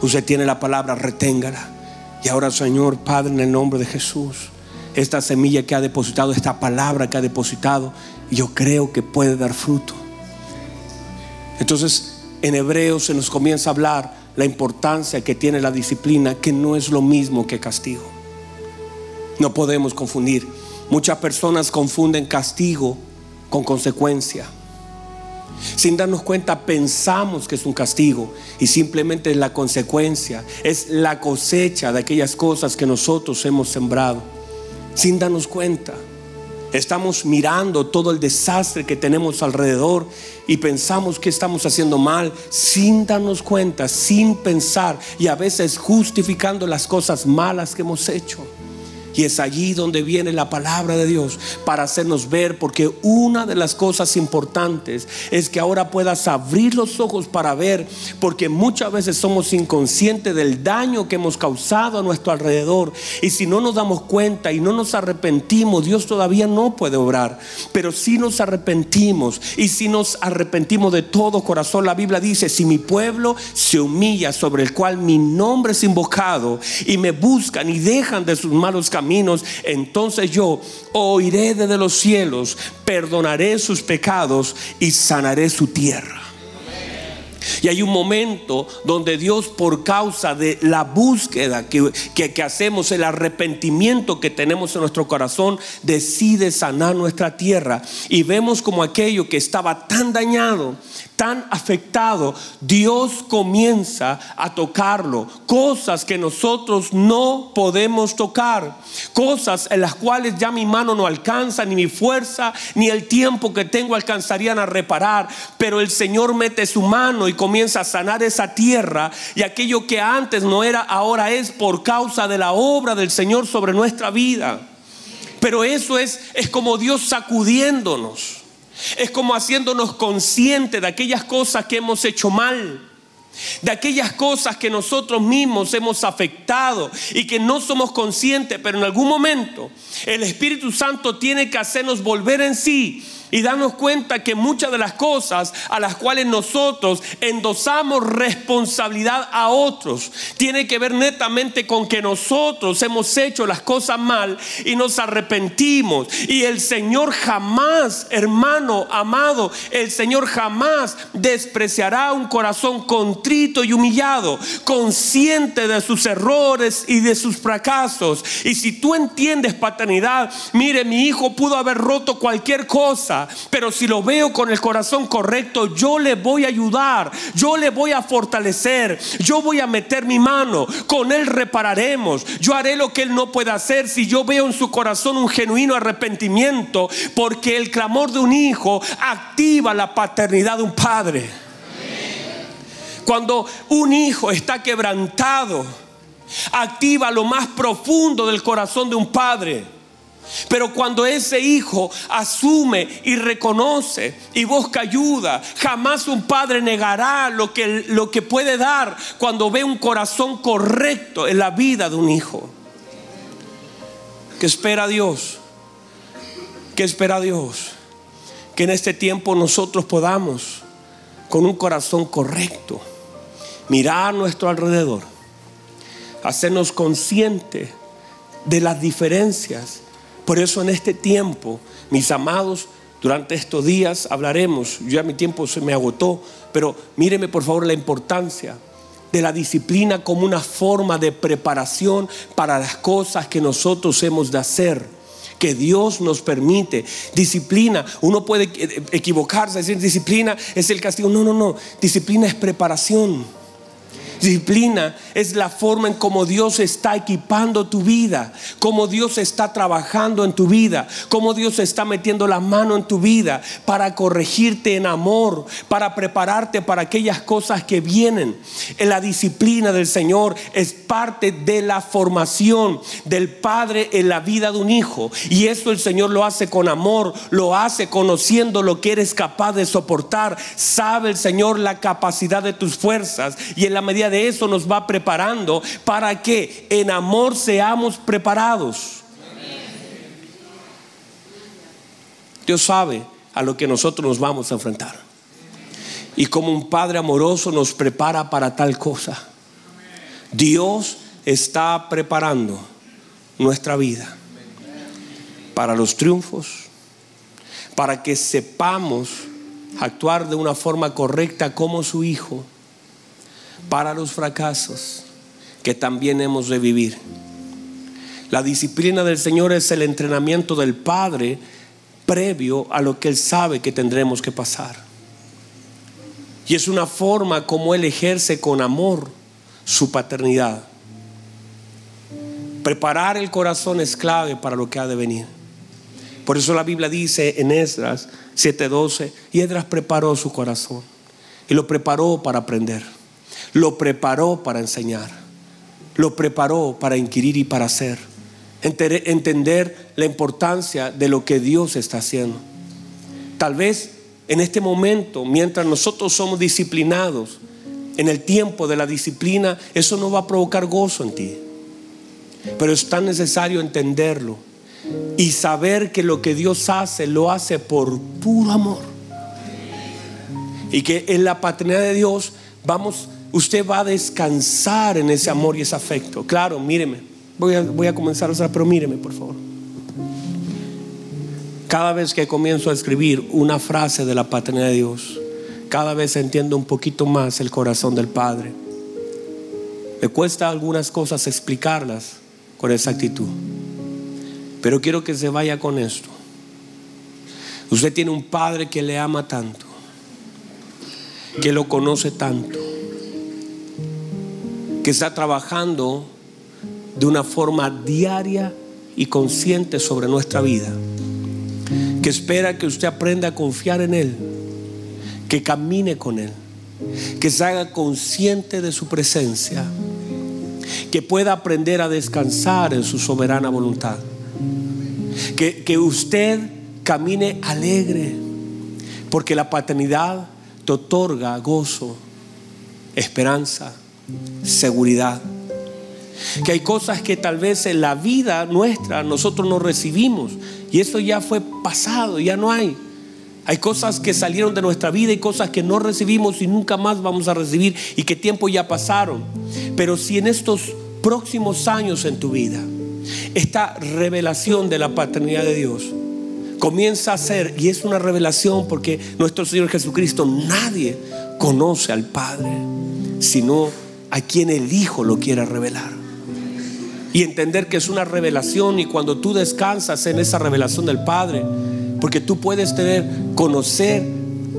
Usted tiene la palabra, reténgala. Y ahora, Señor, Padre, en el nombre de Jesús, esta semilla que ha depositado, esta palabra que ha depositado, yo creo que puede dar fruto. Entonces, en Hebreos se nos comienza a hablar la importancia que tiene la disciplina, que no es lo mismo que castigo. No podemos confundir. Muchas personas confunden castigo con consecuencia. Sin darnos cuenta pensamos que es un castigo y simplemente es la consecuencia, es la cosecha de aquellas cosas que nosotros hemos sembrado. Sin darnos cuenta. Estamos mirando todo el desastre que tenemos alrededor y pensamos que estamos haciendo mal sin darnos cuenta, sin pensar y a veces justificando las cosas malas que hemos hecho. Y es allí donde viene la palabra de Dios para hacernos ver, porque una de las cosas importantes es que ahora puedas abrir los ojos para ver, porque muchas veces somos inconscientes del daño que hemos causado a nuestro alrededor. Y si no nos damos cuenta y no nos arrepentimos, Dios todavía no puede obrar. Pero si nos arrepentimos y si nos arrepentimos de todo corazón, la Biblia dice, si mi pueblo se humilla sobre el cual mi nombre es invocado y me buscan y dejan de sus malos caminos, entonces yo oiré desde los cielos, perdonaré sus pecados y sanaré su tierra. Y hay un momento donde Dios por causa de la búsqueda que, hacemos, el arrepentimiento que tenemos en nuestro corazón, decide sanar nuestra tierra. Y vemos como aquello que estaba tan dañado, tan afectado, Dios comienza a tocarlo. Cosas que nosotros no podemos tocar. Cosas en las cuales ya mi mano no alcanza, ni mi fuerza, ni el tiempo que tengo alcanzarían a reparar. Pero el Señor mete su mano y comienza a sanar esa tierra. Y aquello que antes no era, ahora es por causa de la obra del Señor sobre nuestra vida. Pero eso es, es como Dios sacudiéndonos. Es como haciéndonos conscientes de aquellas cosas que hemos hecho mal, de aquellas cosas que nosotros mismos hemos afectado y que no somos conscientes, pero en algún momento el Espíritu Santo tiene que hacernos volver en sí y darnos cuenta que muchas de las cosas a las cuales nosotros endosamos responsabilidad a otros tiene que ver netamente con que nosotros hemos hecho las cosas mal y nos arrepentimos. Y el Señor jamás, hermano amado, el Señor jamás despreciará un corazón contrito y humillado, consciente de sus errores y de sus fracasos. Y si tú entiendes paternidad, mire, mi hijo pudo haber roto cualquier cosa, pero si lo veo con el corazón correcto, yo le voy a ayudar, yo le voy a fortalecer, yo voy a meter mi mano, con él repararemos, yo haré lo que él no puede hacer si yo veo en su corazón un genuino arrepentimiento, porque el clamor de un hijo activa la paternidad de un padre. Cuando un hijo está quebrantado, activa lo más profundo del corazón de un padre. Pero cuando ese hijo asume y reconoce y busca ayuda, jamás un padre negará lo que, lo que puede dar cuando ve un corazón correcto en la vida de un hijo. ¿Qué espera Dios? ¿Qué espera Dios? Que en este tiempo nosotros podamos, con un corazón correcto, mirar a nuestro alrededor, hacernos conscientes de las diferencias por eso en este tiempo, mis amados, durante estos días hablaremos, ya mi tiempo se me agotó, pero míreme por favor la importancia de la disciplina como una forma de preparación para las cosas que nosotros hemos de hacer que Dios nos permite. Disciplina, uno puede equivocarse, decir disciplina es el castigo. No, no, no. Disciplina es preparación. Disciplina es la forma en cómo Dios está equipando tu vida, cómo Dios está trabajando en tu vida, cómo Dios está metiendo la mano en tu vida para corregirte en amor, para prepararte para aquellas cosas que vienen. En la disciplina del Señor es parte de la formación del Padre en la vida de un hijo. Y eso el Señor lo hace con amor, lo hace conociendo lo que eres capaz de soportar. Sabe el Señor la capacidad de tus fuerzas y en la medida de eso nos va preparando para que en amor seamos preparados. Dios sabe a lo que nosotros nos vamos a enfrentar. Y como un Padre amoroso nos prepara para tal cosa. Dios está preparando nuestra vida para los triunfos, para que sepamos actuar de una forma correcta como su Hijo para los fracasos que también hemos de vivir. La disciplina del Señor es el entrenamiento del Padre previo a lo que Él sabe que tendremos que pasar. Y es una forma como Él ejerce con amor su paternidad. Preparar el corazón es clave para lo que ha de venir. Por eso la Biblia dice en Esdras 7:12, y Esdras preparó su corazón y lo preparó para aprender lo preparó para enseñar, lo preparó para inquirir y para hacer, entender la importancia de lo que Dios está haciendo. Tal vez en este momento, mientras nosotros somos disciplinados, en el tiempo de la disciplina, eso no va a provocar gozo en ti. Pero es tan necesario entenderlo y saber que lo que Dios hace lo hace por puro amor. Y que en la paternidad de Dios vamos usted va a descansar en ese amor y ese afecto. Claro, míreme. Voy a, a comenzar a usar, pero míreme, por favor. Cada vez que comienzo a escribir una frase de la paternidad de Dios, cada vez entiendo un poquito más el corazón del Padre. Me cuesta algunas cosas explicarlas con exactitud, pero quiero que se vaya con esto. Usted tiene un Padre que le ama tanto, que lo conoce tanto que está trabajando de una forma diaria y consciente sobre nuestra vida, que espera que usted aprenda a confiar en Él, que camine con Él, que se haga consciente de su presencia, que pueda aprender a descansar en su soberana voluntad, que, que usted camine alegre, porque la paternidad te otorga gozo, esperanza seguridad. Que hay cosas que tal vez en la vida nuestra nosotros no recibimos y eso ya fue pasado, ya no hay. Hay cosas que salieron de nuestra vida y cosas que no recibimos y nunca más vamos a recibir y que tiempo ya pasaron. Pero si en estos próximos años en tu vida, esta revelación de la paternidad de Dios comienza a ser, y es una revelación porque nuestro Señor Jesucristo, nadie conoce al Padre, sino a quien el Hijo lo quiera revelar. Y entender que es una revelación y cuando tú descansas en esa revelación del Padre, porque tú puedes tener, conocer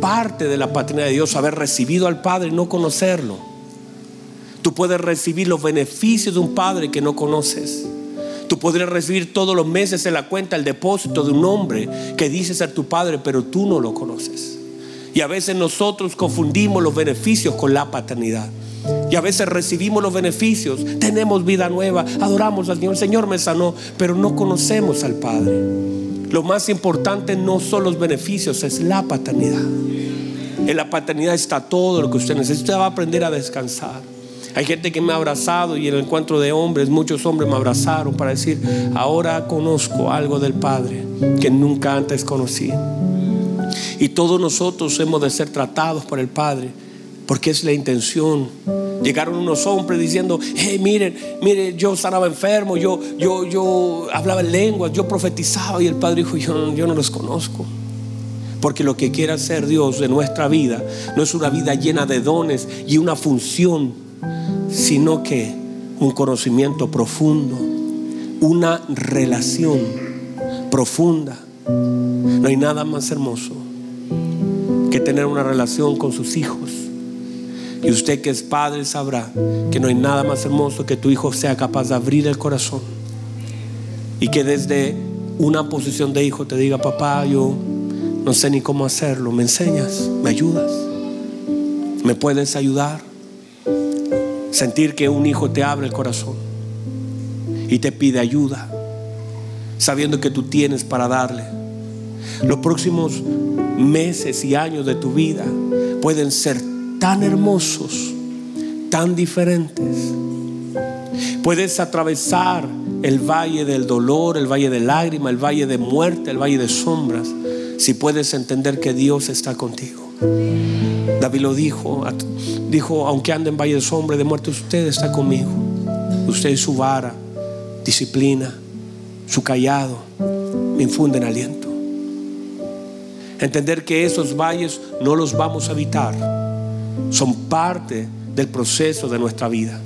parte de la paternidad de Dios, haber recibido al Padre y no conocerlo. Tú puedes recibir los beneficios de un Padre que no conoces. Tú podrías recibir todos los meses en la cuenta el depósito de un hombre que dice ser tu padre, pero tú no lo conoces. Y a veces nosotros confundimos los beneficios con la paternidad. Y a veces recibimos los beneficios, tenemos vida nueva, adoramos al Señor, el Señor me sanó, pero no conocemos al Padre. Lo más importante no son los beneficios, es la paternidad. En la paternidad está todo lo que usted necesita. Usted va a aprender a descansar. Hay gente que me ha abrazado y en el encuentro de hombres, muchos hombres me abrazaron para decir, ahora conozco algo del Padre que nunca antes conocí. Y todos nosotros hemos de ser tratados por el Padre, porque es la intención. Llegaron unos hombres diciendo, hey, miren, miren, yo sanaba enfermo, yo, yo, yo hablaba en lenguas, yo profetizaba y el Padre dijo, yo, yo no los conozco. Porque lo que quiere hacer Dios de nuestra vida no es una vida llena de dones y una función sino que un conocimiento profundo, una relación profunda. No hay nada más hermoso que tener una relación con sus hijos. Y usted que es padre sabrá que no hay nada más hermoso que tu hijo sea capaz de abrir el corazón y que desde una posición de hijo te diga, papá, yo no sé ni cómo hacerlo, me enseñas, me ayudas, me puedes ayudar. Sentir que un hijo te abre el corazón y te pide ayuda, sabiendo que tú tienes para darle. Los próximos meses y años de tu vida pueden ser tan hermosos, tan diferentes. Puedes atravesar el valle del dolor, el valle de lágrimas, el valle de muerte, el valle de sombras, si puedes entender que Dios está contigo. David lo dijo, dijo, aunque ande en valle de sombra de muerte, usted está conmigo. Usted es su vara, disciplina, su callado, me infunden aliento. Entender que esos valles no los vamos a evitar, son parte del proceso de nuestra vida.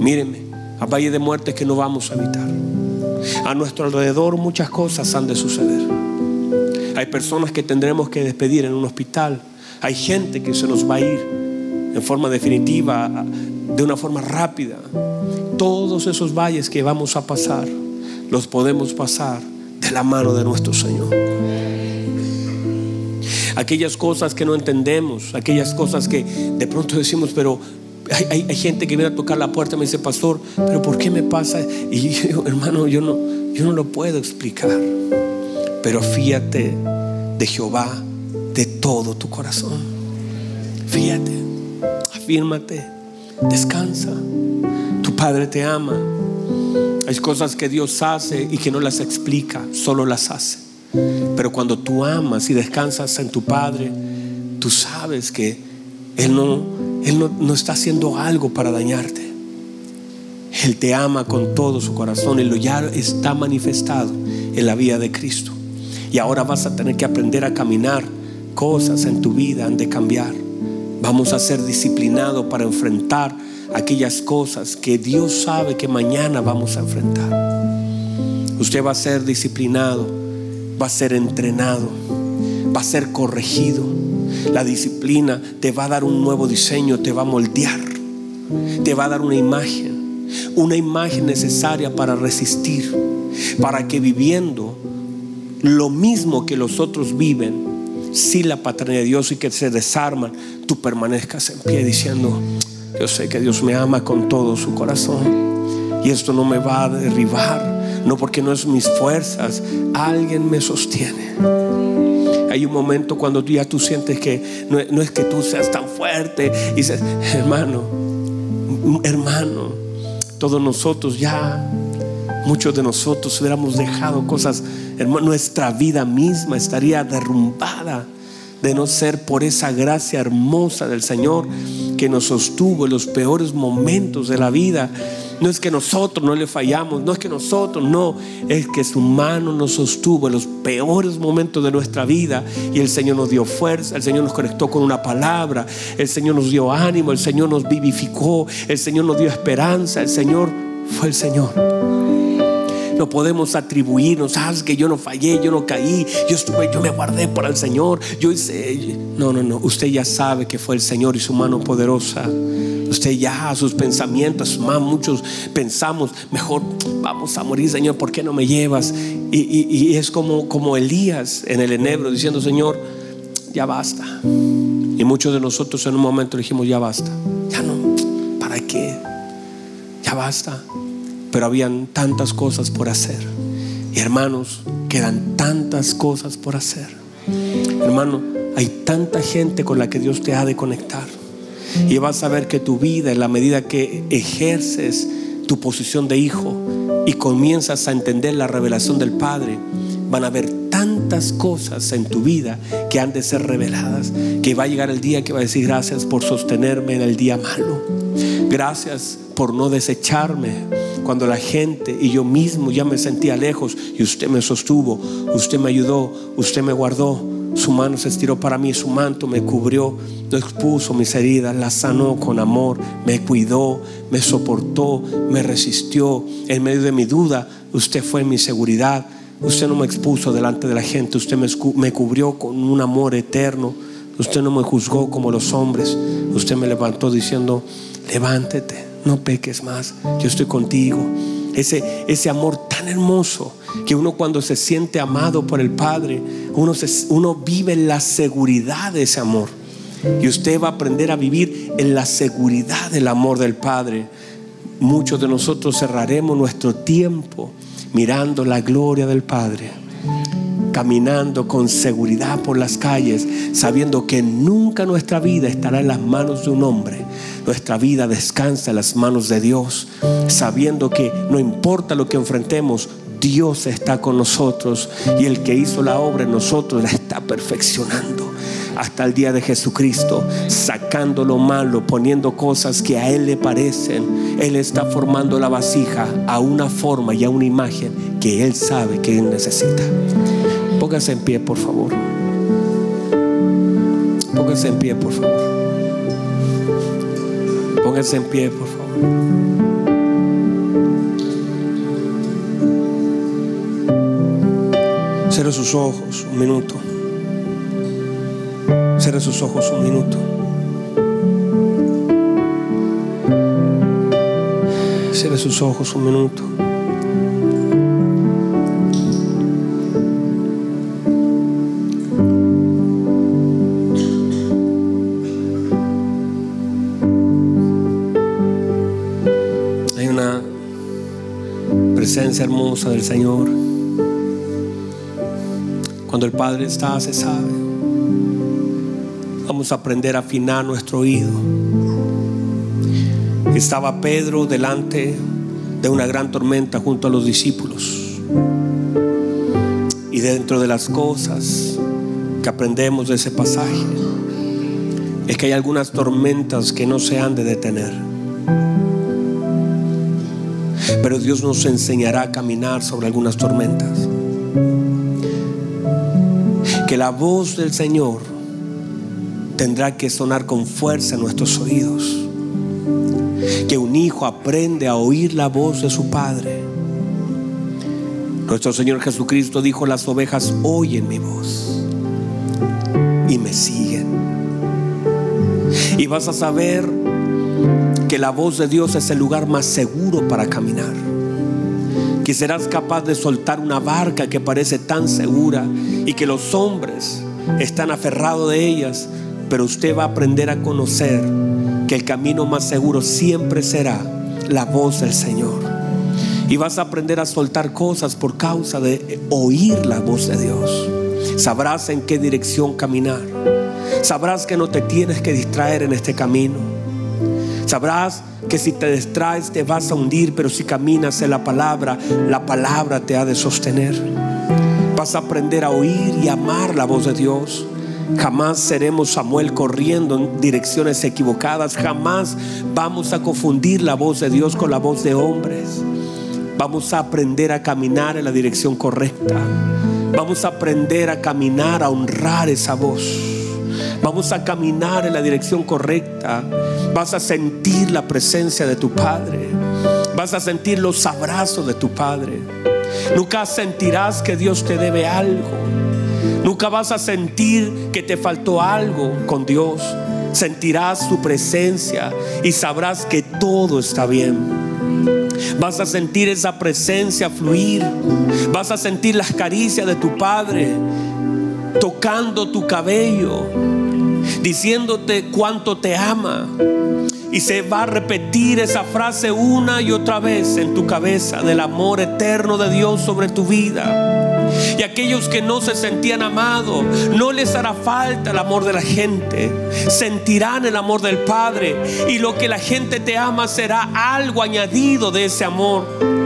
Mírenme, a valle de muerte que no vamos a evitar. A nuestro alrededor muchas cosas han de suceder. Hay personas que tendremos que despedir en un hospital hay gente que se nos va a ir en forma definitiva, de una forma rápida. Todos esos valles que vamos a pasar, los podemos pasar de la mano de nuestro Señor. Aquellas cosas que no entendemos, aquellas cosas que de pronto decimos, pero hay, gente que viene a tocar la puerta y me dice, pastor, pero ¿por qué me pasa? Y yo digo, hermano, yo no, yo no lo puedo explicar. Pero fíjate de Jehová de todo tu corazón. Fíjate, afírmate, descansa. Tu Padre te ama. Hay cosas que Dios hace y que no las explica, solo las hace. Pero cuando tú amas y descansas en tu Padre, tú sabes que Él no, Él no, no está haciendo algo para dañarte. Él te ama con todo su corazón y lo ya está manifestado en la vida de Cristo. Y ahora vas a tener que aprender a caminar cosas en tu vida han de cambiar. Vamos a ser disciplinados para enfrentar aquellas cosas que Dios sabe que mañana vamos a enfrentar. Usted va a ser disciplinado, va a ser entrenado, va a ser corregido. La disciplina te va a dar un nuevo diseño, te va a moldear, te va a dar una imagen, una imagen necesaria para resistir, para que viviendo lo mismo que los otros viven, si la paternidad de Dios y que se desarman, tú permanezcas en pie diciendo, yo sé que Dios me ama con todo su corazón y esto no me va a derribar, no porque no es mis fuerzas, alguien me sostiene. Hay un momento cuando ya tú sientes que no, no es que tú seas tan fuerte y dices, hermano, hermano, todos nosotros ya muchos de nosotros hubiéramos dejado cosas, hermano, nuestra vida misma estaría derrumbada de no ser por esa gracia hermosa del Señor que nos sostuvo en los peores momentos de la vida. No es que nosotros no le fallamos, no es que nosotros no, es que su mano nos sostuvo en los peores momentos de nuestra vida y el Señor nos dio fuerza, el Señor nos conectó con una palabra, el Señor nos dio ánimo, el Señor nos vivificó, el Señor nos dio esperanza, el Señor fue el Señor no podemos atribuirnos, sabes que yo no fallé, yo no caí, yo estuve, yo me guardé para el Señor, yo hice, no, no, no, usted ya sabe que fue el Señor y su mano poderosa. Usted ya, sus pensamientos, más muchos pensamos, mejor vamos a morir, Señor, ¿por qué no me llevas? Y, es como, como Elías en el enebro diciendo, Señor, ya basta. Y muchos de nosotros en un momento dijimos, ya basta, ya no, ¿para qué? Ya basta pero habían tantas cosas por hacer. Y hermanos, quedan tantas cosas por hacer. Hermano, hay tanta gente con la que Dios te ha de conectar. Y vas a ver que tu vida, en la medida que ejerces tu posición de hijo y comienzas a entender la revelación del Padre, van a haber tantas cosas en tu vida que han de ser reveladas, que va a llegar el día que va a decir gracias por sostenerme en el día malo. Gracias por no desecharme cuando la gente y yo mismo ya me sentía lejos y usted me sostuvo, usted me ayudó, usted me guardó, su mano se estiró para mí, su manto me cubrió, no expuso mis heridas, las sanó con amor, me cuidó, me soportó, me resistió. En medio de mi duda, usted fue mi seguridad. Usted no me expuso delante de la gente, usted me, me cubrió con un amor eterno. Usted no me juzgó como los hombres. Usted me levantó diciendo, levántate, no peques más, yo estoy contigo. Ese, ese amor tan hermoso que uno cuando se siente amado por el Padre, uno, uno vive en la seguridad de ese amor. Y usted va a aprender a vivir en la seguridad del amor del Padre. Muchos de nosotros cerraremos nuestro tiempo mirando la gloria del Padre, caminando con seguridad por las calles, sabiendo que nunca nuestra vida estará en las manos de un hombre, nuestra vida descansa en las manos de Dios, sabiendo que no importa lo que enfrentemos, Dios está con nosotros y el que hizo la obra en nosotros la está perfeccionando hasta el día de Jesucristo, sacando lo malo, poniendo cosas que a Él le parecen. Él está formando la vasija a una forma y a una imagen que Él sabe que Él necesita. Póngase en pie, por favor. Póngase en pie, por favor. Pónganse en pie, por favor. Cierre sus ojos un minuto. Cierre sus ojos un minuto. Cierre sus ojos un minuto. Hermosa del Señor. Cuando el Padre está, se sabe. Vamos a aprender a afinar nuestro oído. Estaba Pedro delante de una gran tormenta junto a los discípulos. Y dentro de las cosas que aprendemos de ese pasaje es que hay algunas tormentas que no se han de detener. Pero Dios nos enseñará a caminar sobre algunas tormentas. Que la voz del Señor tendrá que sonar con fuerza en nuestros oídos. Que un hijo aprende a oír la voz de su Padre. Nuestro Señor Jesucristo dijo, las ovejas oyen mi voz y me siguen. Y vas a saber que la voz de Dios es el lugar más seguro para caminar. Que serás capaz de soltar una barca que parece tan segura y que los hombres están aferrados de ellas, pero usted va a aprender a conocer que el camino más seguro siempre será la voz del Señor. Y vas a aprender a soltar cosas por causa de oír la voz de Dios. Sabrás en qué dirección caminar. Sabrás que no te tienes que distraer en este camino Sabrás que si te distraes te vas a hundir, pero si caminas en la palabra, la palabra te ha de sostener. Vas a aprender a oír y amar la voz de Dios. Jamás seremos Samuel corriendo en direcciones equivocadas. Jamás vamos a confundir la voz de Dios con la voz de hombres. Vamos a aprender a caminar en la dirección correcta. Vamos a aprender a caminar, a honrar esa voz. Vamos a caminar en la dirección correcta. Vas a sentir la presencia de tu Padre. Vas a sentir los abrazos de tu Padre. Nunca sentirás que Dios te debe algo. Nunca vas a sentir que te faltó algo con Dios. Sentirás su presencia y sabrás que todo está bien. Vas a sentir esa presencia fluir. Vas a sentir las caricias de tu Padre tocando tu cabello, diciéndote cuánto te ama. Y se va a repetir esa frase una y otra vez en tu cabeza del amor eterno de Dios sobre tu vida. Y aquellos que no se sentían amados, no les hará falta el amor de la gente. Sentirán el amor del Padre. Y lo que la gente te ama será algo añadido de ese amor.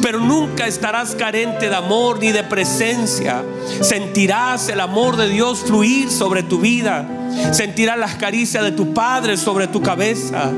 Pero nunca estarás carente de amor ni de presencia. Sentirás el amor de Dios fluir sobre tu vida. Sentirás las caricias de tu Padre sobre tu cabeza.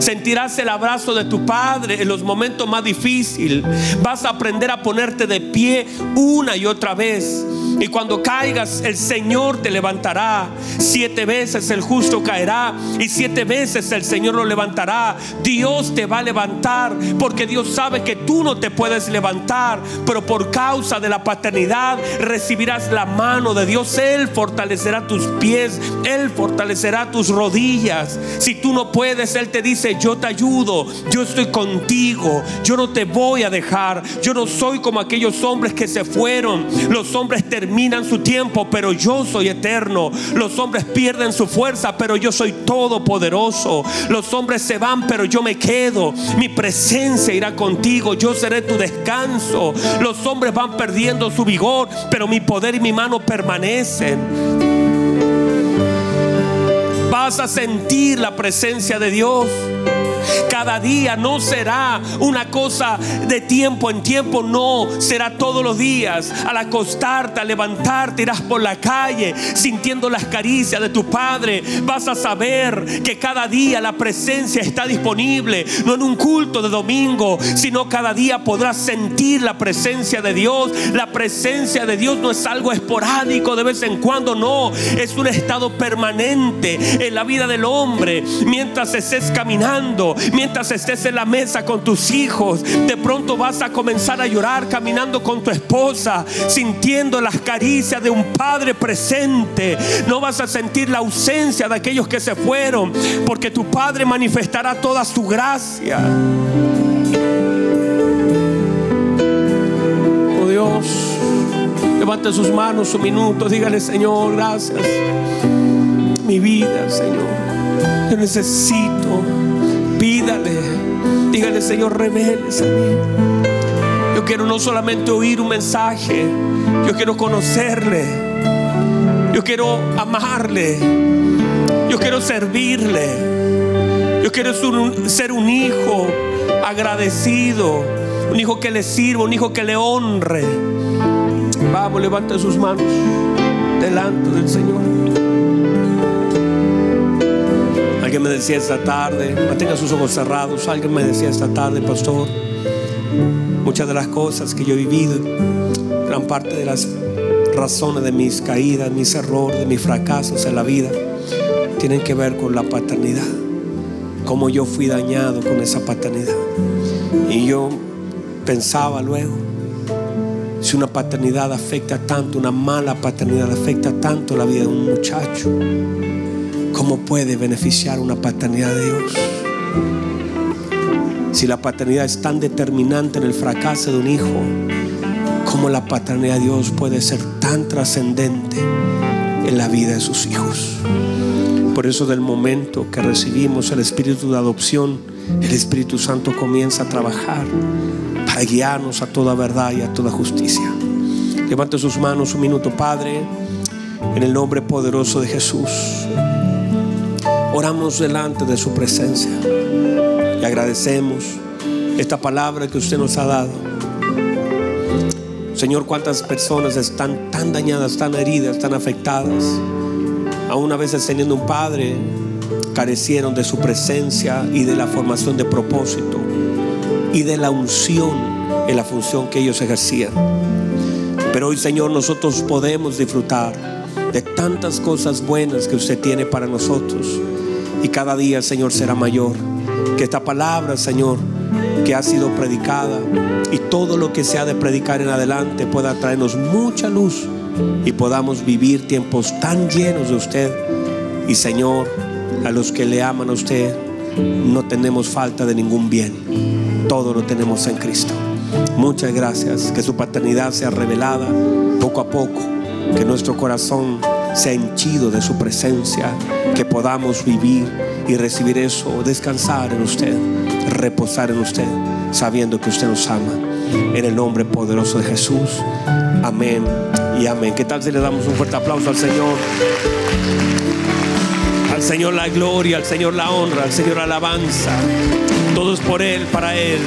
Sentirás el abrazo de tu Padre en los momentos más difíciles. Vas a aprender a ponerte de pie una y otra vez. Y cuando caigas, el Señor te levantará. Siete veces el justo caerá y siete veces el Señor lo levantará. Dios te va a levantar porque Dios sabe que tú no te puedes levantar, pero por causa de la paternidad recibirás la mano de Dios. Él fortalecerá tus pies, Él fortalecerá tus rodillas. Si tú no puedes, Él te dice, yo te ayudo, yo estoy contigo, yo no te voy a dejar. Yo no soy como aquellos hombres que se fueron. Los hombres terminan su tiempo, pero yo soy eterno. Los hombres pierden su fuerza, pero yo soy todopoderoso. Los hombres se van, pero yo me quedo. Mi presencia irá contigo, yo seré tu descanso. Los hombres van perdiendo su vigor, pero mi poder y mi mano permanecen. Vas a sentir la presencia de Dios. Cada día no será una cosa de tiempo en tiempo, no, será todos los días. Al acostarte, al levantarte, irás por la calle sintiendo las caricias de tu Padre. Vas a saber que cada día la presencia está disponible, no en un culto de domingo, sino cada día podrás sentir la presencia de Dios. La presencia de Dios no es algo esporádico de vez en cuando, no, es un estado permanente en la vida del hombre mientras estés caminando estés en la mesa con tus hijos, de pronto vas a comenzar a llorar caminando con tu esposa, sintiendo las caricias de un padre presente. No vas a sentir la ausencia de aquellos que se fueron, porque tu padre manifestará toda su gracia. Oh Dios, levante sus manos un minuto, dígale Señor, gracias. Mi vida, Señor, yo necesito Pídale, dígale Señor, reveles a mí. Yo quiero no solamente oír un mensaje, yo quiero conocerle. Yo quiero amarle. Yo quiero servirle. Yo quiero ser un hijo agradecido. Un hijo que le sirva, un hijo que le honre. Vamos, levante sus manos delante del Señor. Alguien me decía esta tarde, mantenga sus ojos cerrados. Alguien me decía esta tarde, pastor, muchas de las cosas que yo he vivido, gran parte de las razones de mis caídas, mis errores, de mis fracasos en la vida, tienen que ver con la paternidad. Cómo yo fui dañado con esa paternidad. Y yo pensaba luego, si una paternidad afecta tanto, una mala paternidad afecta tanto la vida de un muchacho, ¿Cómo puede beneficiar una paternidad de Dios? Si la paternidad es tan determinante en el fracaso de un hijo, ¿cómo la paternidad de Dios puede ser tan trascendente en la vida de sus hijos? Por eso del momento que recibimos el espíritu de adopción, el Espíritu Santo comienza a trabajar para guiarnos a toda verdad y a toda justicia. Levante sus manos un minuto, Padre, en el nombre poderoso de Jesús oramos delante de su presencia y agradecemos esta palabra que usted nos ha dado. Señor, cuántas personas están tan dañadas, tan heridas, tan afectadas aún a veces teniendo un padre, carecieron de su presencia y de la formación de propósito y de la unción en la función que ellos ejercían. Pero hoy, Señor, nosotros podemos disfrutar de tantas cosas buenas que usted tiene para nosotros. Y cada día, Señor, será mayor. Que esta palabra, Señor, que ha sido predicada y todo lo que se ha de predicar en adelante pueda traernos mucha luz y podamos vivir tiempos tan llenos de usted. Y Señor, a los que le aman a usted, no tenemos falta de ningún bien. Todo lo tenemos en Cristo. Muchas gracias. Que su paternidad sea revelada poco a poco. Que nuestro corazón sea henchido de su presencia. Que podamos vivir y recibir eso, descansar en usted, reposar en usted, sabiendo que usted nos ama. En el nombre poderoso de Jesús. Amén y amén. ¿Qué tal si le damos un fuerte aplauso al Señor? Al Señor la gloria, al Señor la honra, al Señor la alabanza. Todo es por Él, para Él.